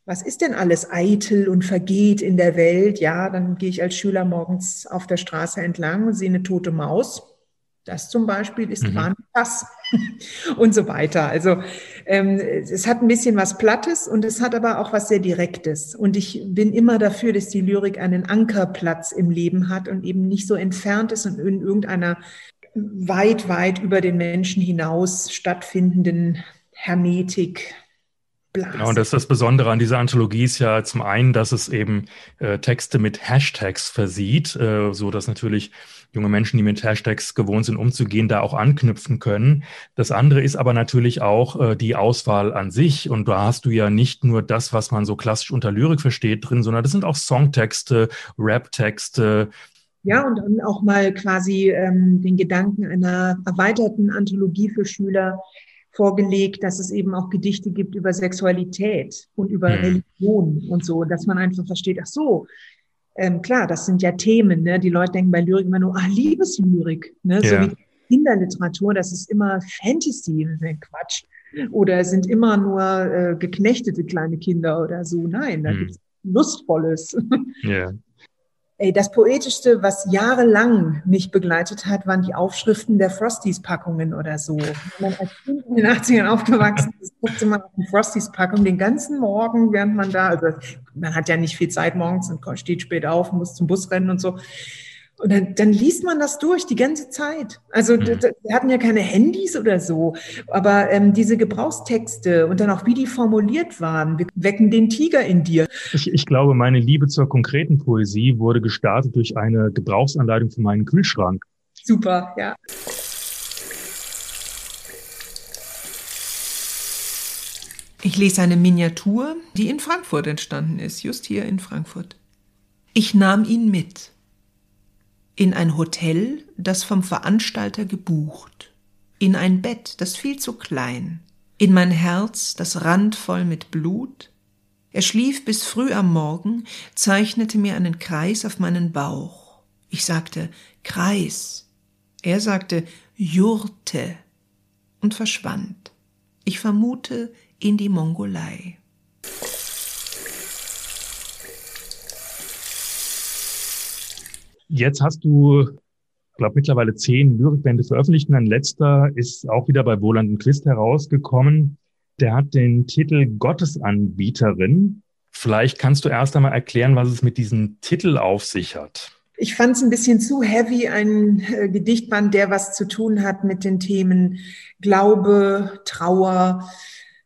was ist denn alles eitel und vergeht in der Welt? Ja, dann gehe ich als Schüler morgens auf der Straße entlang, sehe eine tote Maus Das zum Beispiel ist mhm. Pass und so weiter. Also ähm, es hat ein bisschen was Plattes und es hat aber auch was sehr Direktes. Und ich bin immer dafür, dass die Lyrik einen Ankerplatz im Leben hat und eben nicht so entfernt ist und in irgendeiner weit, weit über den Menschen hinaus stattfindenden Hermetik Blase. Genau, und das ist das Besondere an dieser Anthologie ist ja zum einen, dass es eben äh, Texte mit Hashtags versieht, äh, so dass natürlich junge Menschen, die mit Hashtags gewohnt sind, umzugehen, da auch anknüpfen können. Das andere ist aber natürlich auch äh, die Auswahl an sich. Und da hast du ja nicht nur das, was man so klassisch unter Lyrik versteht, drin, sondern das sind auch Songtexte, Raptexte, ja, und dann auch mal quasi ähm, den Gedanken einer erweiterten Anthologie für Schüler vorgelegt, dass es eben auch Gedichte gibt über Sexualität und über mhm. Religion und so, dass man einfach versteht, ach so, ähm, klar, das sind ja Themen, ne? Die Leute denken bei Lyrik immer nur, ah, Liebeslyrik, ne? Ja. So wie Kinderliteratur, das ist immer Fantasy, Quatsch. Oder sind immer nur äh, geknechtete kleine Kinder oder so. Nein, da mhm. gibt's Lustvolles. Ja. Ey, das Poetischste, was jahrelang mich begleitet hat, waren die Aufschriften der Frosties-Packungen oder so. Wenn man als Kind in den 80ern aufgewachsen ist, guckte man auf die Frosties-Packung den ganzen Morgen, während man da, also man hat ja nicht viel Zeit morgens und steht spät auf, muss zum Bus rennen und so. Und dann, dann liest man das durch die ganze Zeit. Also mhm. wir hatten ja keine Handys oder so, aber ähm, diese Gebrauchstexte und dann auch wie die formuliert waren, wecken den Tiger in dir. Ich, ich glaube, meine Liebe zur konkreten Poesie wurde gestartet durch eine Gebrauchsanleitung für meinen Kühlschrank. Super, ja. Ich lese eine Miniatur, die in Frankfurt entstanden ist, just hier in Frankfurt. Ich nahm ihn mit in ein Hotel, das vom Veranstalter gebucht, in ein Bett, das viel zu klein, in mein Herz, das randvoll mit Blut. Er schlief bis früh am Morgen, zeichnete mir einen Kreis auf meinen Bauch. Ich sagte Kreis. Er sagte Jurte und verschwand. Ich vermute in die Mongolei. Jetzt hast du, ich glaube, mittlerweile zehn Lyrikbände veröffentlicht. Ein letzter ist auch wieder bei Woland und Quist herausgekommen. Der hat den Titel Gottesanbieterin. Vielleicht kannst du erst einmal erklären, was es mit diesem Titel auf sich hat. Ich fand es ein bisschen zu heavy, ein äh, Gedichtband, der was zu tun hat mit den Themen Glaube, Trauer,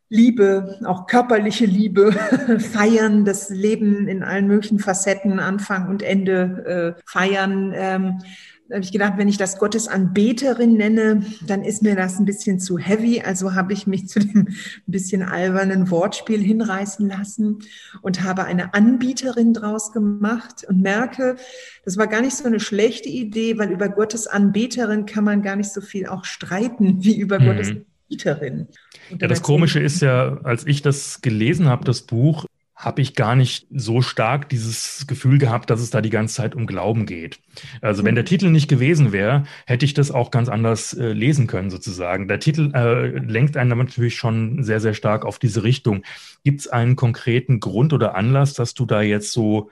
Liebe, auch körperliche Liebe, feiern, das Leben in allen möglichen Facetten, Anfang und Ende äh, feiern. Ähm, da habe ich gedacht, wenn ich das Gottesanbeterin nenne, dann ist mir das ein bisschen zu heavy. Also habe ich mich zu dem ein bisschen albernen Wortspiel hinreißen lassen und habe eine Anbieterin draus gemacht und merke, das war gar nicht so eine schlechte Idee, weil über Gottesanbeterin kann man gar nicht so viel auch streiten wie über mhm. Gottes Mieterin. Ja, das Komische ist ja, als ich das gelesen habe, das Buch, habe ich gar nicht so stark dieses Gefühl gehabt, dass es da die ganze Zeit um Glauben geht. Also wenn der mhm. Titel nicht gewesen wäre, hätte ich das auch ganz anders äh, lesen können sozusagen. Der Titel äh, lenkt einen natürlich schon sehr, sehr stark auf diese Richtung. Gibt es einen konkreten Grund oder Anlass, dass du da jetzt so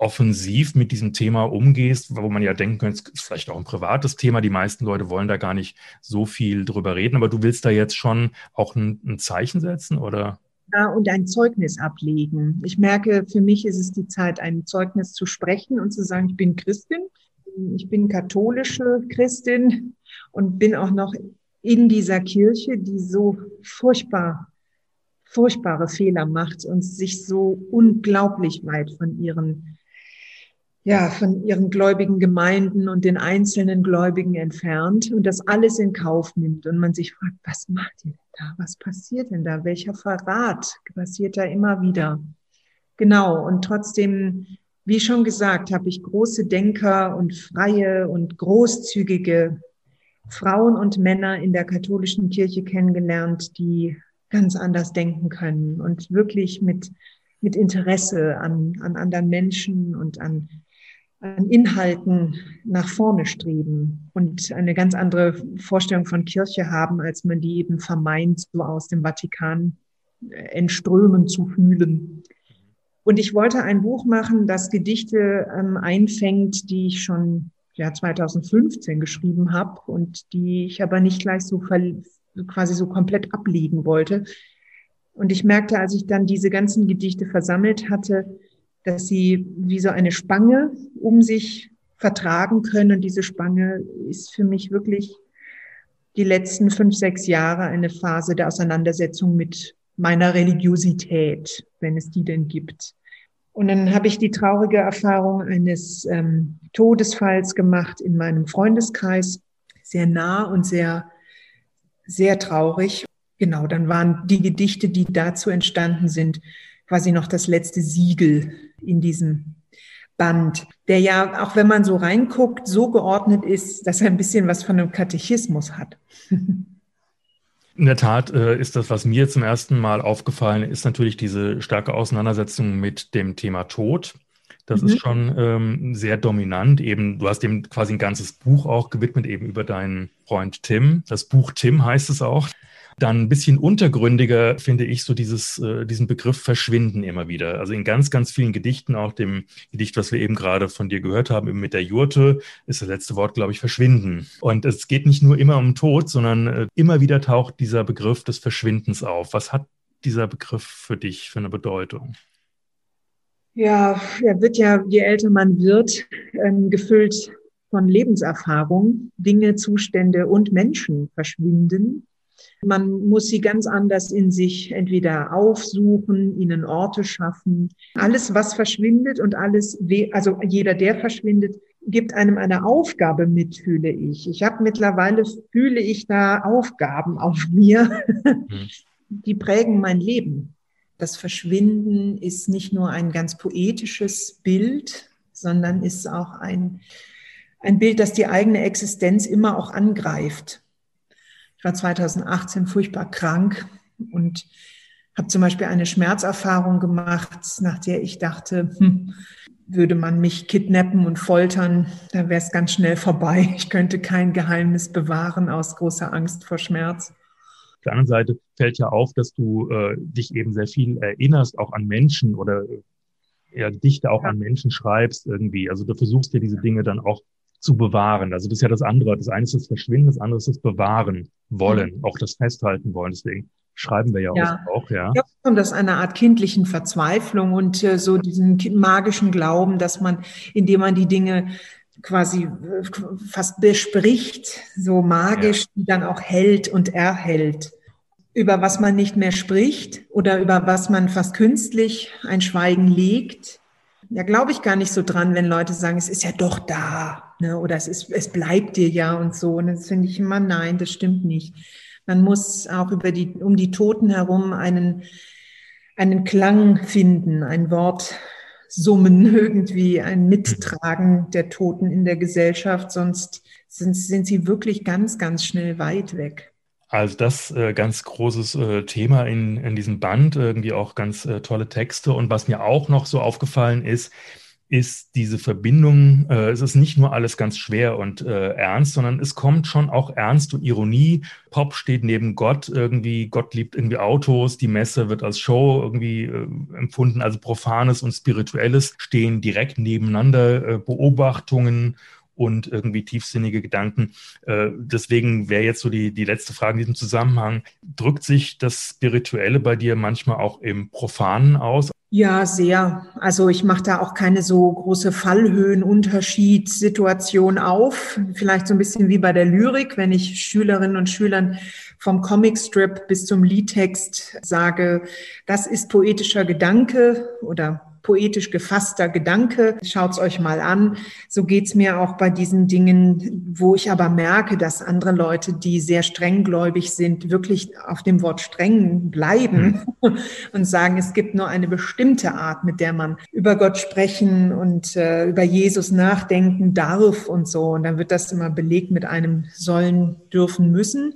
offensiv mit diesem Thema umgehst, wo man ja denken könnte, es ist vielleicht auch ein privates Thema. Die meisten Leute wollen da gar nicht so viel drüber reden, aber du willst da jetzt schon auch ein, ein Zeichen setzen oder? Ja, und ein Zeugnis ablegen. Ich merke, für mich ist es die Zeit, ein Zeugnis zu sprechen und zu sagen, ich bin Christin, ich bin katholische Christin und bin auch noch in dieser Kirche, die so furchtbar furchtbare Fehler macht und sich so unglaublich weit von ihren ja, von ihren gläubigen Gemeinden und den einzelnen Gläubigen entfernt und das alles in Kauf nimmt und man sich fragt, was macht ihr denn da? Was passiert denn da? Welcher Verrat passiert da immer wieder? Genau. Und trotzdem, wie schon gesagt, habe ich große Denker und freie und großzügige Frauen und Männer in der katholischen Kirche kennengelernt, die ganz anders denken können und wirklich mit, mit Interesse an, an anderen Menschen und an an Inhalten nach vorne streben und eine ganz andere Vorstellung von Kirche haben, als man die eben vermeint, so aus dem Vatikan äh, entströmen zu fühlen. Und ich wollte ein Buch machen, das Gedichte ähm, einfängt, die ich schon ja 2015 geschrieben habe und die ich aber nicht gleich so quasi so komplett ablegen wollte. Und ich merkte, als ich dann diese ganzen Gedichte versammelt hatte, dass sie wie so eine Spange um sich vertragen können. Und diese Spange ist für mich wirklich die letzten fünf, sechs Jahre eine Phase der Auseinandersetzung mit meiner Religiosität, wenn es die denn gibt. Und dann habe ich die traurige Erfahrung eines ähm, Todesfalls gemacht in meinem Freundeskreis, sehr nah und sehr, sehr traurig. Genau, dann waren die Gedichte, die dazu entstanden sind, quasi noch das letzte Siegel in diesem Band, der ja, auch wenn man so reinguckt, so geordnet ist, dass er ein bisschen was von einem Katechismus hat. In der Tat äh, ist das, was mir zum ersten Mal aufgefallen ist, natürlich diese starke Auseinandersetzung mit dem Thema Tod. Das mhm. ist schon ähm, sehr dominant. Eben, du hast dem quasi ein ganzes Buch auch gewidmet, eben über deinen Freund Tim. Das Buch Tim heißt es auch. Dann ein bisschen untergründiger finde ich so dieses, äh, diesen Begriff Verschwinden immer wieder. Also in ganz, ganz vielen Gedichten, auch dem Gedicht, was wir eben gerade von dir gehört haben, eben mit der Jurte, ist das letzte Wort, glaube ich, Verschwinden. Und es geht nicht nur immer um Tod, sondern äh, immer wieder taucht dieser Begriff des Verschwindens auf. Was hat dieser Begriff für dich für eine Bedeutung? Ja, er wird ja, je älter man wird, ähm, gefüllt von Lebenserfahrung. Dinge, Zustände und Menschen verschwinden. Man muss sie ganz anders in sich entweder aufsuchen, ihnen Orte schaffen. Alles, was verschwindet und alles, also jeder, der verschwindet, gibt einem eine Aufgabe mit, fühle ich. Ich habe mittlerweile, fühle ich da Aufgaben auf mir, mhm. die prägen mein Leben. Das Verschwinden ist nicht nur ein ganz poetisches Bild, sondern ist auch ein, ein Bild, das die eigene Existenz immer auch angreift. Ich war 2018 furchtbar krank und habe zum Beispiel eine Schmerzerfahrung gemacht, nach der ich dachte, hm, würde man mich kidnappen und foltern, dann wäre es ganz schnell vorbei. Ich könnte kein Geheimnis bewahren aus großer Angst vor Schmerz. Auf der anderen Seite fällt ja auf, dass du äh, dich eben sehr viel erinnerst, auch an Menschen oder ja, Dichte auch ja. an Menschen schreibst irgendwie. Also du versuchst dir diese Dinge dann auch zu bewahren. Also das ist ja das andere. Das eine ist das Verschwinden, das andere ist das Bewahren wollen, mhm. auch das Festhalten wollen. Deswegen schreiben wir ja, ja. auch, ja. Ich glaube, das ist eine Art kindlichen Verzweiflung und äh, so diesen magischen Glauben, dass man, indem man die Dinge quasi äh, fast bespricht, so magisch, ja. die dann auch hält und erhält. Über was man nicht mehr spricht oder über was man fast künstlich ein Schweigen legt, ja, glaube ich gar nicht so dran, wenn Leute sagen, es ist ja doch da, ne? oder es ist, es bleibt dir ja und so. Und das finde ich immer, nein, das stimmt nicht. Man muss auch über die, um die Toten herum einen, einen Klang finden, ein Wort summen irgendwie, ein Mittragen der Toten in der Gesellschaft, sonst sind, sind sie wirklich ganz, ganz schnell weit weg. Also das äh, ganz großes äh, Thema in, in diesem Band, irgendwie auch ganz äh, tolle Texte. Und was mir auch noch so aufgefallen ist, ist diese Verbindung, äh, es ist nicht nur alles ganz schwer und äh, ernst, sondern es kommt schon auch Ernst und Ironie. Pop steht neben Gott irgendwie, Gott liebt irgendwie Autos, die Messe wird als Show irgendwie äh, empfunden, also Profanes und Spirituelles stehen direkt nebeneinander, äh, Beobachtungen und irgendwie tiefsinnige Gedanken. Äh, deswegen wäre jetzt so die, die letzte Frage in diesem Zusammenhang. Drückt sich das Spirituelle bei dir manchmal auch im Profanen aus? Ja, sehr. Also ich mache da auch keine so große Fallhöhenunterschiedssituation auf. Vielleicht so ein bisschen wie bei der Lyrik, wenn ich Schülerinnen und Schülern vom Comicstrip bis zum Liedtext sage, das ist poetischer Gedanke oder poetisch gefasster Gedanke. Schaut's euch mal an. So geht's mir auch bei diesen Dingen, wo ich aber merke, dass andere Leute, die sehr strenggläubig sind, wirklich auf dem Wort streng bleiben mhm. und sagen, es gibt nur eine bestimmte Art, mit der man über Gott sprechen und äh, über Jesus nachdenken darf und so. Und dann wird das immer belegt mit einem sollen, dürfen, müssen.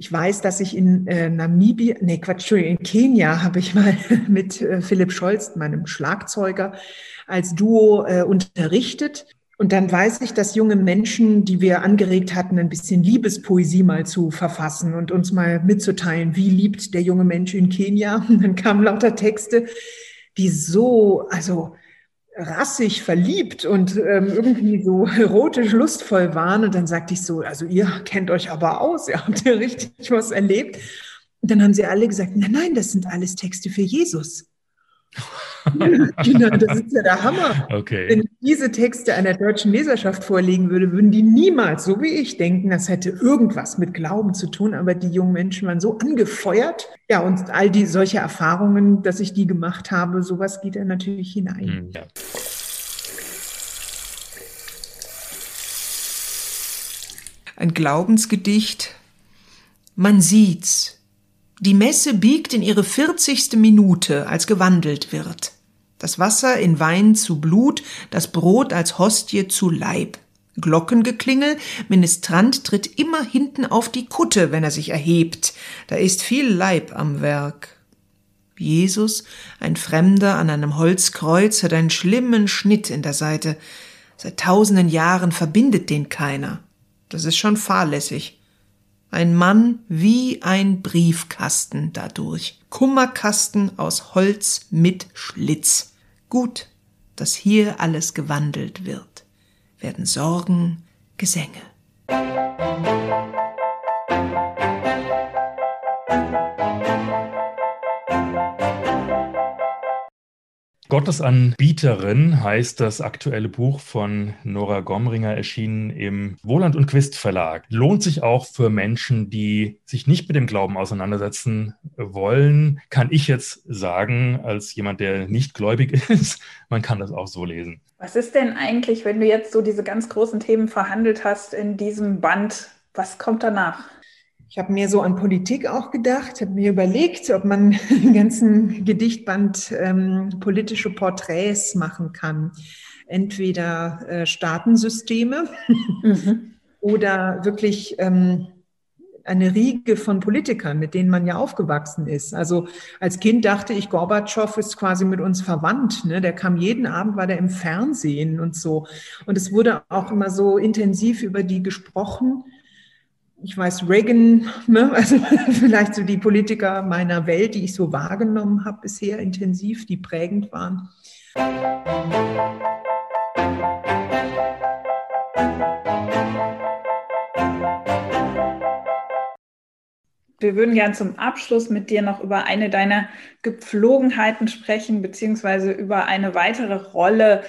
Ich weiß, dass ich in äh, Namibia, nee, Quatsch, in Kenia habe ich mal mit äh, Philipp Scholz, meinem Schlagzeuger, als Duo äh, unterrichtet. Und dann weiß ich, dass junge Menschen, die wir angeregt hatten, ein bisschen Liebespoesie mal zu verfassen und uns mal mitzuteilen, wie liebt der junge Mensch in Kenia. Und dann kamen lauter Texte, die so, also rassig verliebt und ähm, irgendwie so erotisch lustvoll waren. Und dann sagte ich so, also ihr kennt euch aber aus, ihr habt ja richtig was erlebt. Und dann haben sie alle gesagt, nein, nein, das sind alles Texte für Jesus. genau, das ist ja der Hammer. Okay. Wenn ich diese Texte einer deutschen Leserschaft vorlegen würde, würden die niemals, so wie ich, denken, das hätte irgendwas mit Glauben zu tun. Aber die jungen Menschen waren so angefeuert. Ja, und all die solche Erfahrungen, dass ich die gemacht habe, sowas geht da natürlich hinein. Hm, ja. Ein Glaubensgedicht. Man sieht's, die Messe biegt in ihre vierzigste Minute, als gewandelt wird. Das Wasser in Wein zu Blut, das Brot als Hostie zu Leib. Glockengeklingel, Ministrant tritt immer hinten auf die Kutte, wenn er sich erhebt. Da ist viel Leib am Werk. Jesus, ein Fremder an einem Holzkreuz, hat einen schlimmen Schnitt in der Seite. Seit tausenden Jahren verbindet den keiner. Das ist schon fahrlässig. Ein Mann wie ein Briefkasten dadurch. Kummerkasten aus Holz mit Schlitz. Gut, dass hier alles gewandelt wird. Werden Sorgen, Gesänge. Gottesanbieterin heißt das aktuelle Buch von Nora Gomringer, erschienen im Wohland und Quist Verlag. Lohnt sich auch für Menschen, die sich nicht mit dem Glauben auseinandersetzen wollen, kann ich jetzt sagen, als jemand, der nicht gläubig ist, man kann das auch so lesen. Was ist denn eigentlich, wenn du jetzt so diese ganz großen Themen verhandelt hast in diesem Band? Was kommt danach? Ich habe mir so an Politik auch gedacht, habe mir überlegt, ob man einen ganzen Gedichtband ähm, politische Porträts machen kann. Entweder äh, Staatensysteme mhm. oder wirklich ähm, eine Riege von Politikern, mit denen man ja aufgewachsen ist. Also als Kind dachte ich, Gorbatschow ist quasi mit uns verwandt. Ne? Der kam jeden Abend, war der im Fernsehen und so. Und es wurde auch immer so intensiv über die gesprochen ich weiß, Reagan, ne? also vielleicht so die Politiker meiner Welt, die ich so wahrgenommen habe bisher intensiv, die prägend waren. Wir würden gern zum Abschluss mit dir noch über eine deiner Gepflogenheiten sprechen, beziehungsweise über eine weitere Rolle,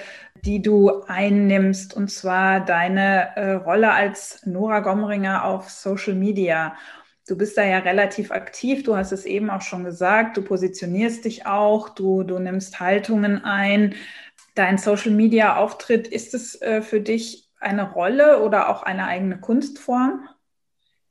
die du einnimmst, und zwar deine äh, Rolle als Nora Gomringer auf Social Media. Du bist da ja relativ aktiv, du hast es eben auch schon gesagt, du positionierst dich auch, du, du nimmst Haltungen ein. Dein Social Media Auftritt, ist es äh, für dich eine Rolle oder auch eine eigene Kunstform?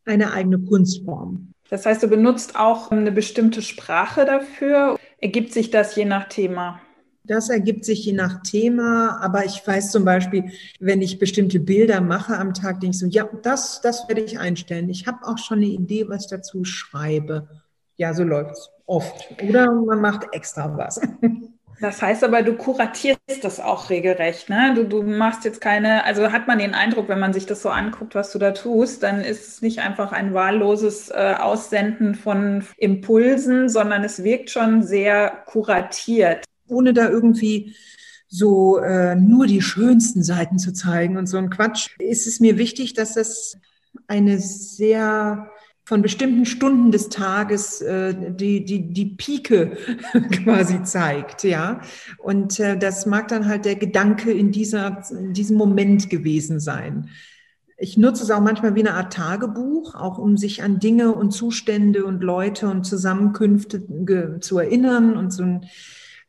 Eine eigene Kunstform. Das heißt, du benutzt auch eine bestimmte Sprache dafür. Ergibt sich das je nach Thema? Das ergibt sich je nach Thema, aber ich weiß zum Beispiel, wenn ich bestimmte Bilder mache am Tag, denke ich so, ja, das, das werde ich einstellen. Ich habe auch schon eine Idee, was ich dazu schreibe. Ja, so läuft es oft. Oder man macht extra was. Das heißt aber, du kuratierst das auch regelrecht, ne? Du, du machst jetzt keine, also hat man den Eindruck, wenn man sich das so anguckt, was du da tust, dann ist es nicht einfach ein wahlloses äh, Aussenden von Impulsen, sondern es wirkt schon sehr kuratiert. Ohne da irgendwie so äh, nur die schönsten Seiten zu zeigen und so ein Quatsch, ist es mir wichtig, dass das eine sehr von bestimmten Stunden des Tages äh, die, die, die Pike quasi zeigt, ja. Und äh, das mag dann halt der Gedanke in, dieser, in diesem Moment gewesen sein. Ich nutze es auch manchmal wie eine Art Tagebuch, auch um sich an Dinge und Zustände und Leute und Zusammenkünfte zu erinnern und so ein,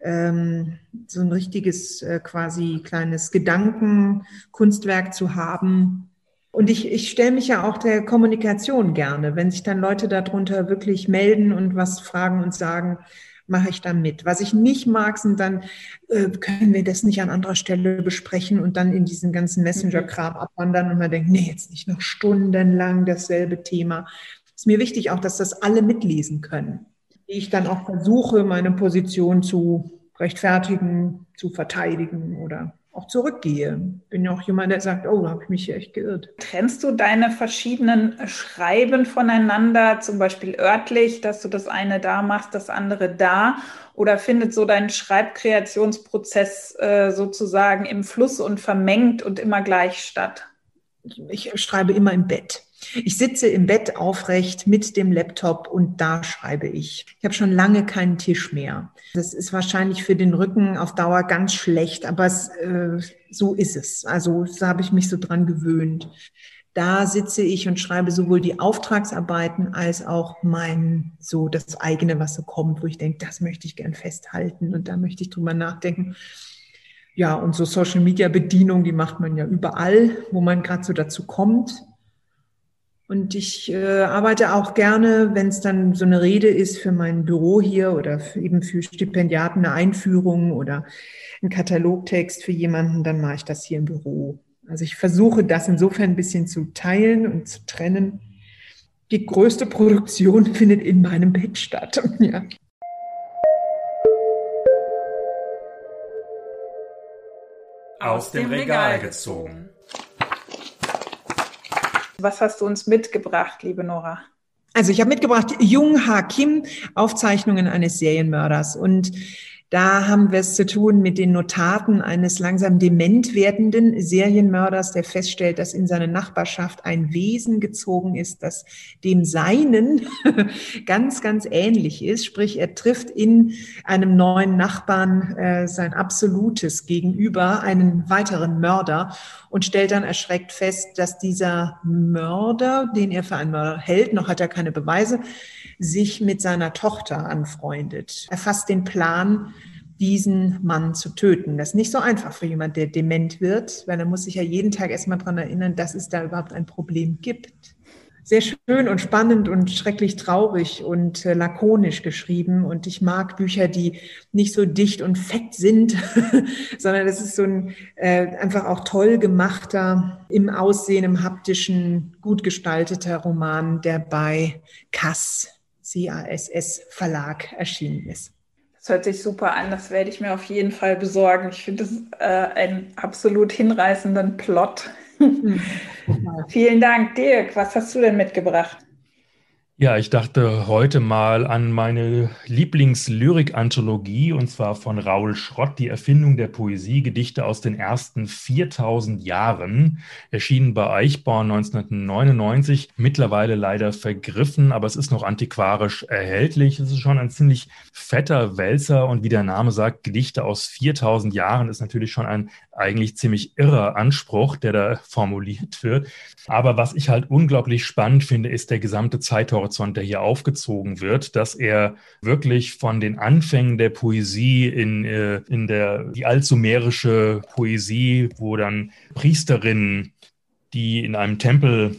ähm, so ein richtiges äh, quasi kleines Gedankenkunstwerk zu haben, und ich, ich stelle mich ja auch der Kommunikation gerne. Wenn sich dann Leute darunter wirklich melden und was fragen und sagen, mache ich dann mit. Was ich nicht mag, sind dann, äh, können wir das nicht an anderer Stelle besprechen und dann in diesen ganzen Messenger-Kram abwandern und man denkt, nee, jetzt nicht noch stundenlang dasselbe Thema. Ist mir wichtig auch, dass das alle mitlesen können. Ich dann auch versuche, meine Position zu rechtfertigen, zu verteidigen oder auch zurückgehe. Bin ja auch jemand, der sagt, oh, da habe ich mich hier echt geirrt. Trennst du deine verschiedenen Schreiben voneinander, zum Beispiel örtlich, dass du das eine da machst, das andere da? Oder findet so dein Schreibkreationsprozess äh, sozusagen im Fluss und vermengt und immer gleich statt? Ich schreibe immer im Bett. Ich sitze im Bett aufrecht mit dem Laptop und da schreibe ich. Ich habe schon lange keinen Tisch mehr. Das ist wahrscheinlich für den Rücken auf Dauer ganz schlecht, aber es, äh, so ist es. Also da habe ich mich so dran gewöhnt. Da sitze ich und schreibe sowohl die Auftragsarbeiten als auch mein, so das eigene, was so kommt, wo ich denke, das möchte ich gern festhalten und da möchte ich drüber nachdenken. Ja, und so Social Media Bedienung, die macht man ja überall, wo man gerade so dazu kommt. Und ich äh, arbeite auch gerne, wenn es dann so eine Rede ist für mein Büro hier oder für, eben für Stipendiaten eine Einführung oder ein Katalogtext für jemanden, dann mache ich das hier im Büro. Also ich versuche das insofern ein bisschen zu teilen und zu trennen. Die größte Produktion findet in meinem Bett statt. Ja. Aus dem Regal gezogen. Was hast du uns mitgebracht, liebe Nora? Also ich habe mitgebracht Jung Ha Kim, Aufzeichnungen eines Serienmörders. Und da haben wir es zu tun mit den Notaten eines langsam dement werdenden Serienmörders, der feststellt, dass in seine Nachbarschaft ein Wesen gezogen ist, das dem Seinen ganz, ganz ähnlich ist. Sprich, er trifft in einem neuen Nachbarn äh, sein absolutes Gegenüber, einen weiteren Mörder und stellt dann erschreckt fest, dass dieser Mörder, den er für einen Mörder hält, noch hat er keine Beweise, sich mit seiner Tochter anfreundet. Er fasst den Plan, diesen Mann zu töten. Das ist nicht so einfach für jemand, der dement wird, weil er muss sich ja jeden Tag erstmal daran erinnern, dass es da überhaupt ein Problem gibt. Sehr schön und spannend und schrecklich traurig und äh, lakonisch geschrieben. Und ich mag Bücher, die nicht so dicht und fett sind, sondern das ist so ein äh, einfach auch toll gemachter, im Aussehen, im haptischen, gut gestalteter Roman, der bei Cass CASS Verlag erschienen ist. Das hört sich super an, das werde ich mir auf jeden Fall besorgen. Ich finde es äh, einen absolut hinreißenden Plot. Mhm. Vielen Dank, Dirk. Was hast du denn mitgebracht? Ja, ich dachte heute mal an meine Lieblingslyrik-Anthologie und zwar von Raul Schrott, die Erfindung der Poesie, Gedichte aus den ersten 4000 Jahren, erschienen bei Eichborn 1999, mittlerweile leider vergriffen, aber es ist noch antiquarisch erhältlich. Es ist schon ein ziemlich fetter Wälzer und wie der Name sagt, Gedichte aus 4000 Jahren ist natürlich schon ein eigentlich ziemlich irrer Anspruch, der da formuliert wird. Aber was ich halt unglaublich spannend finde, ist der gesamte Zeithorizont, der hier aufgezogen wird, dass er wirklich von den Anfängen der Poesie in, äh, in der, die altsumerische Poesie, wo dann Priesterinnen, die in einem Tempel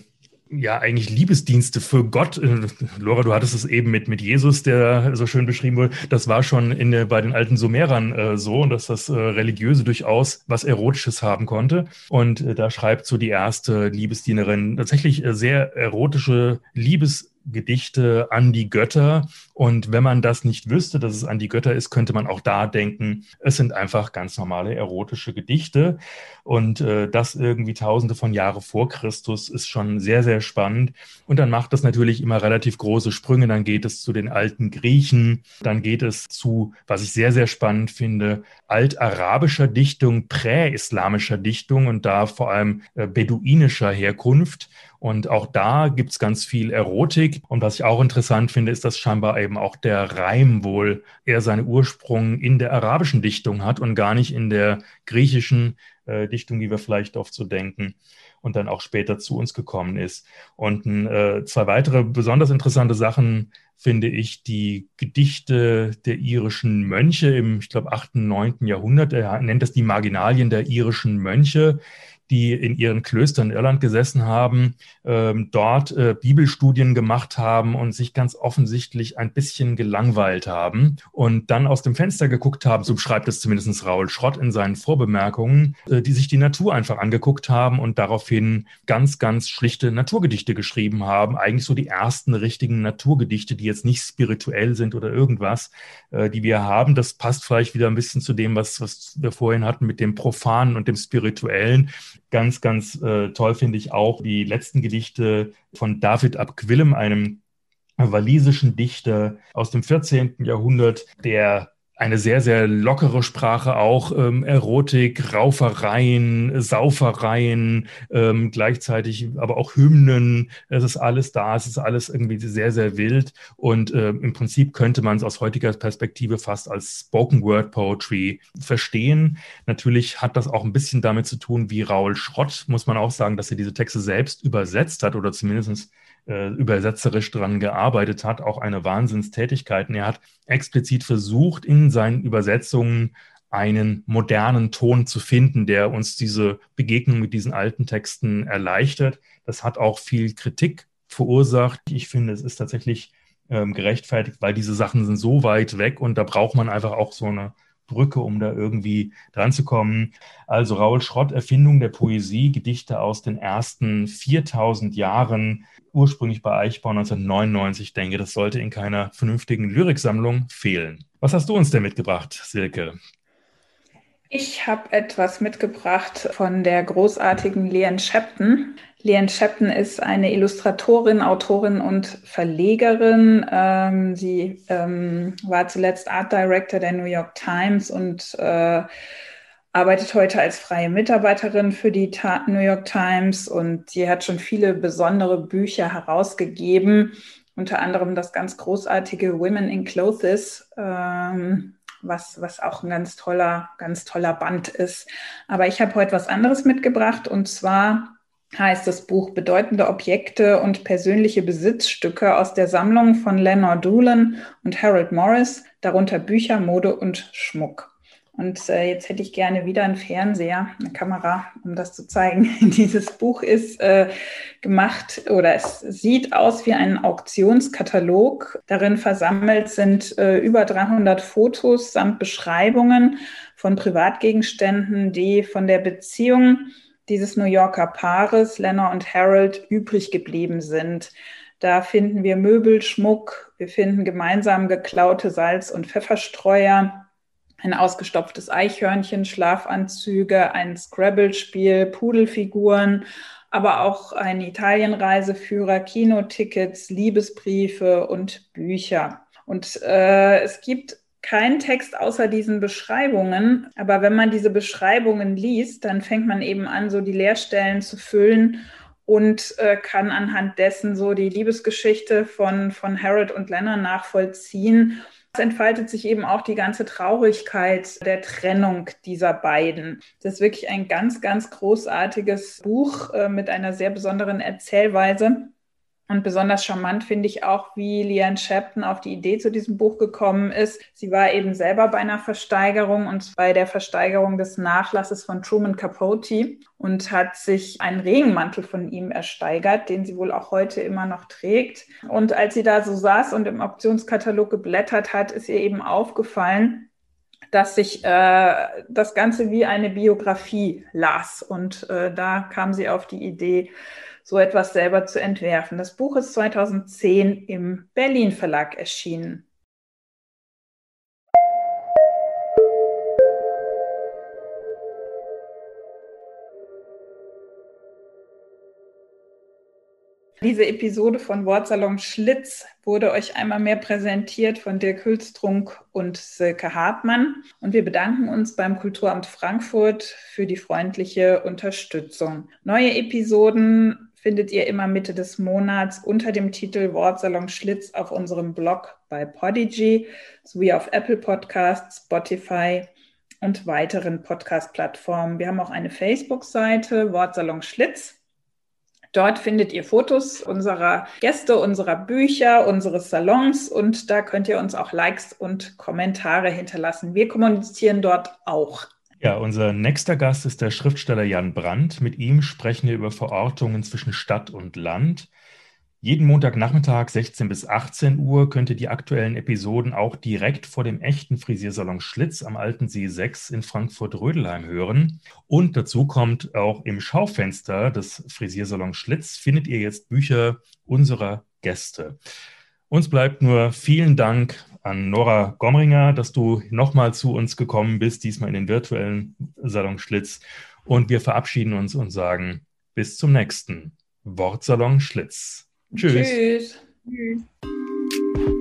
ja eigentlich Liebesdienste für Gott. Äh, Laura, du hattest es eben mit, mit Jesus, der so schön beschrieben wurde. Das war schon in der, bei den alten Sumerern äh, so, dass das äh, Religiöse durchaus was Erotisches haben konnte. Und äh, da schreibt so die erste Liebesdienerin tatsächlich äh, sehr erotische Liebes Gedichte an die Götter. Und wenn man das nicht wüsste, dass es an die Götter ist, könnte man auch da denken, es sind einfach ganz normale erotische Gedichte. Und äh, das irgendwie tausende von Jahre vor Christus ist schon sehr, sehr spannend. Und dann macht das natürlich immer relativ große Sprünge. Dann geht es zu den alten Griechen. Dann geht es zu, was ich sehr, sehr spannend finde, altarabischer Dichtung, präislamischer Dichtung und da vor allem äh, beduinischer Herkunft. Und auch da gibt's ganz viel Erotik. Und was ich auch interessant finde, ist, dass scheinbar eben auch der Reim wohl eher seinen Ursprung in der arabischen Dichtung hat und gar nicht in der griechischen äh, Dichtung, wie wir vielleicht oft so denken und dann auch später zu uns gekommen ist. Und äh, zwei weitere besonders interessante Sachen finde ich die Gedichte der irischen Mönche im, ich glaube, 8., 9. Jahrhundert. Er nennt das die Marginalien der irischen Mönche die in ihren Klöstern in Irland gesessen haben, ähm, dort äh, Bibelstudien gemacht haben und sich ganz offensichtlich ein bisschen gelangweilt haben und dann aus dem Fenster geguckt haben, so beschreibt es zumindest Raul Schrott in seinen Vorbemerkungen, äh, die sich die Natur einfach angeguckt haben und daraufhin ganz, ganz schlichte Naturgedichte geschrieben haben. Eigentlich so die ersten richtigen Naturgedichte, die jetzt nicht spirituell sind oder irgendwas, äh, die wir haben. Das passt vielleicht wieder ein bisschen zu dem, was, was wir vorhin hatten mit dem Profanen und dem Spirituellen. Ganz, ganz äh, toll finde ich auch die letzten Gedichte von David ab Quillem, einem walisischen Dichter aus dem 14. Jahrhundert, der eine sehr, sehr lockere Sprache auch, ähm, Erotik, Raufereien, Saufereien, ähm, gleichzeitig aber auch Hymnen, es ist alles da, es ist alles irgendwie sehr, sehr wild und äh, im Prinzip könnte man es aus heutiger Perspektive fast als Spoken Word Poetry verstehen. Natürlich hat das auch ein bisschen damit zu tun, wie Raul Schrott, muss man auch sagen, dass er diese Texte selbst übersetzt hat oder zumindest äh, übersetzerisch daran gearbeitet hat, auch eine Wahnsinnstätigkeit. Und er hat explizit versucht, in seinen Übersetzungen einen modernen Ton zu finden, der uns diese Begegnung mit diesen alten Texten erleichtert. Das hat auch viel Kritik verursacht. Ich finde, es ist tatsächlich ähm, gerechtfertigt, weil diese Sachen sind so weit weg und da braucht man einfach auch so eine Brücke, um da irgendwie dran zu kommen. Also Raul Schrott, Erfindung der Poesie, Gedichte aus den ersten 4000 Jahren, ursprünglich bei Eichbau 1999. Ich denke, das sollte in keiner vernünftigen Lyriksammlung fehlen. Was hast du uns denn mitgebracht, Silke? Ich habe etwas mitgebracht von der großartigen Leanne Shepton. Leanne Shepton ist eine Illustratorin, Autorin und Verlegerin. Ähm, sie ähm, war zuletzt Art Director der New York Times und äh, arbeitet heute als freie Mitarbeiterin für die Ta New York Times und sie hat schon viele besondere Bücher herausgegeben, unter anderem das ganz großartige Women in Clothes. Ähm, was, was auch ein ganz toller, ganz toller Band ist. Aber ich habe heute was anderes mitgebracht und zwar heißt das Buch Bedeutende Objekte und persönliche Besitzstücke aus der Sammlung von Lenore Doolan und Harold Morris, darunter Bücher, Mode und Schmuck. Und äh, jetzt hätte ich gerne wieder einen Fernseher, eine Kamera, um das zu zeigen. Dieses Buch ist äh, gemacht oder es sieht aus wie ein Auktionskatalog. Darin versammelt sind äh, über 300 Fotos samt Beschreibungen von Privatgegenständen, die von der Beziehung dieses New Yorker Paares, Lennon und Harold, übrig geblieben sind. Da finden wir Möbel, Schmuck, wir finden gemeinsam geklaute Salz- und Pfefferstreuer, ein ausgestopftes Eichhörnchen, Schlafanzüge, ein Scrabble-Spiel, Pudelfiguren, aber auch ein Italienreiseführer, Kinotickets, Liebesbriefe und Bücher. Und äh, es gibt keinen Text außer diesen Beschreibungen, aber wenn man diese Beschreibungen liest, dann fängt man eben an, so die Leerstellen zu füllen und äh, kann anhand dessen so die Liebesgeschichte von, von Harold und Lennon nachvollziehen es entfaltet sich eben auch die ganze Traurigkeit der Trennung dieser beiden. Das ist wirklich ein ganz, ganz großartiges Buch äh, mit einer sehr besonderen Erzählweise. Und besonders charmant finde ich auch, wie Leanne Shepton auf die Idee zu diesem Buch gekommen ist. Sie war eben selber bei einer Versteigerung und bei der Versteigerung des Nachlasses von Truman Capote und hat sich einen Regenmantel von ihm ersteigert, den sie wohl auch heute immer noch trägt. Und als sie da so saß und im Auktionskatalog geblättert hat, ist ihr eben aufgefallen, dass sich äh, das Ganze wie eine Biografie las. Und äh, da kam sie auf die Idee, so etwas selber zu entwerfen. Das Buch ist 2010 im Berlin Verlag erschienen. Diese Episode von Wortsalon Schlitz wurde euch einmal mehr präsentiert von Dirk Hülstrunk und Silke Hartmann. Und wir bedanken uns beim Kulturamt Frankfurt für die freundliche Unterstützung. Neue Episoden findet ihr immer Mitte des Monats unter dem Titel Wortsalon Schlitz auf unserem Blog bei Podigy sowie auf Apple Podcasts, Spotify und weiteren Podcast-Plattformen. Wir haben auch eine Facebook-Seite Wortsalon Schlitz. Dort findet ihr Fotos unserer Gäste, unserer Bücher, unseres Salons und da könnt ihr uns auch Likes und Kommentare hinterlassen. Wir kommunizieren dort auch. Ja, unser nächster Gast ist der Schriftsteller Jan Brandt. Mit ihm sprechen wir über Verortungen zwischen Stadt und Land. Jeden Montagnachmittag 16 bis 18 Uhr könnt ihr die aktuellen Episoden auch direkt vor dem echten Frisiersalon Schlitz am Alten See 6 in Frankfurt-Rödelheim hören. Und dazu kommt auch im Schaufenster des Frisiersalons Schlitz findet ihr jetzt Bücher unserer Gäste. Uns bleibt nur vielen Dank an Nora Gomringer, dass du nochmal zu uns gekommen bist, diesmal in den virtuellen Salon Schlitz. Und wir verabschieden uns und sagen bis zum nächsten Wortsalon Schlitz. Tschüss. Tschüss. Tschüss.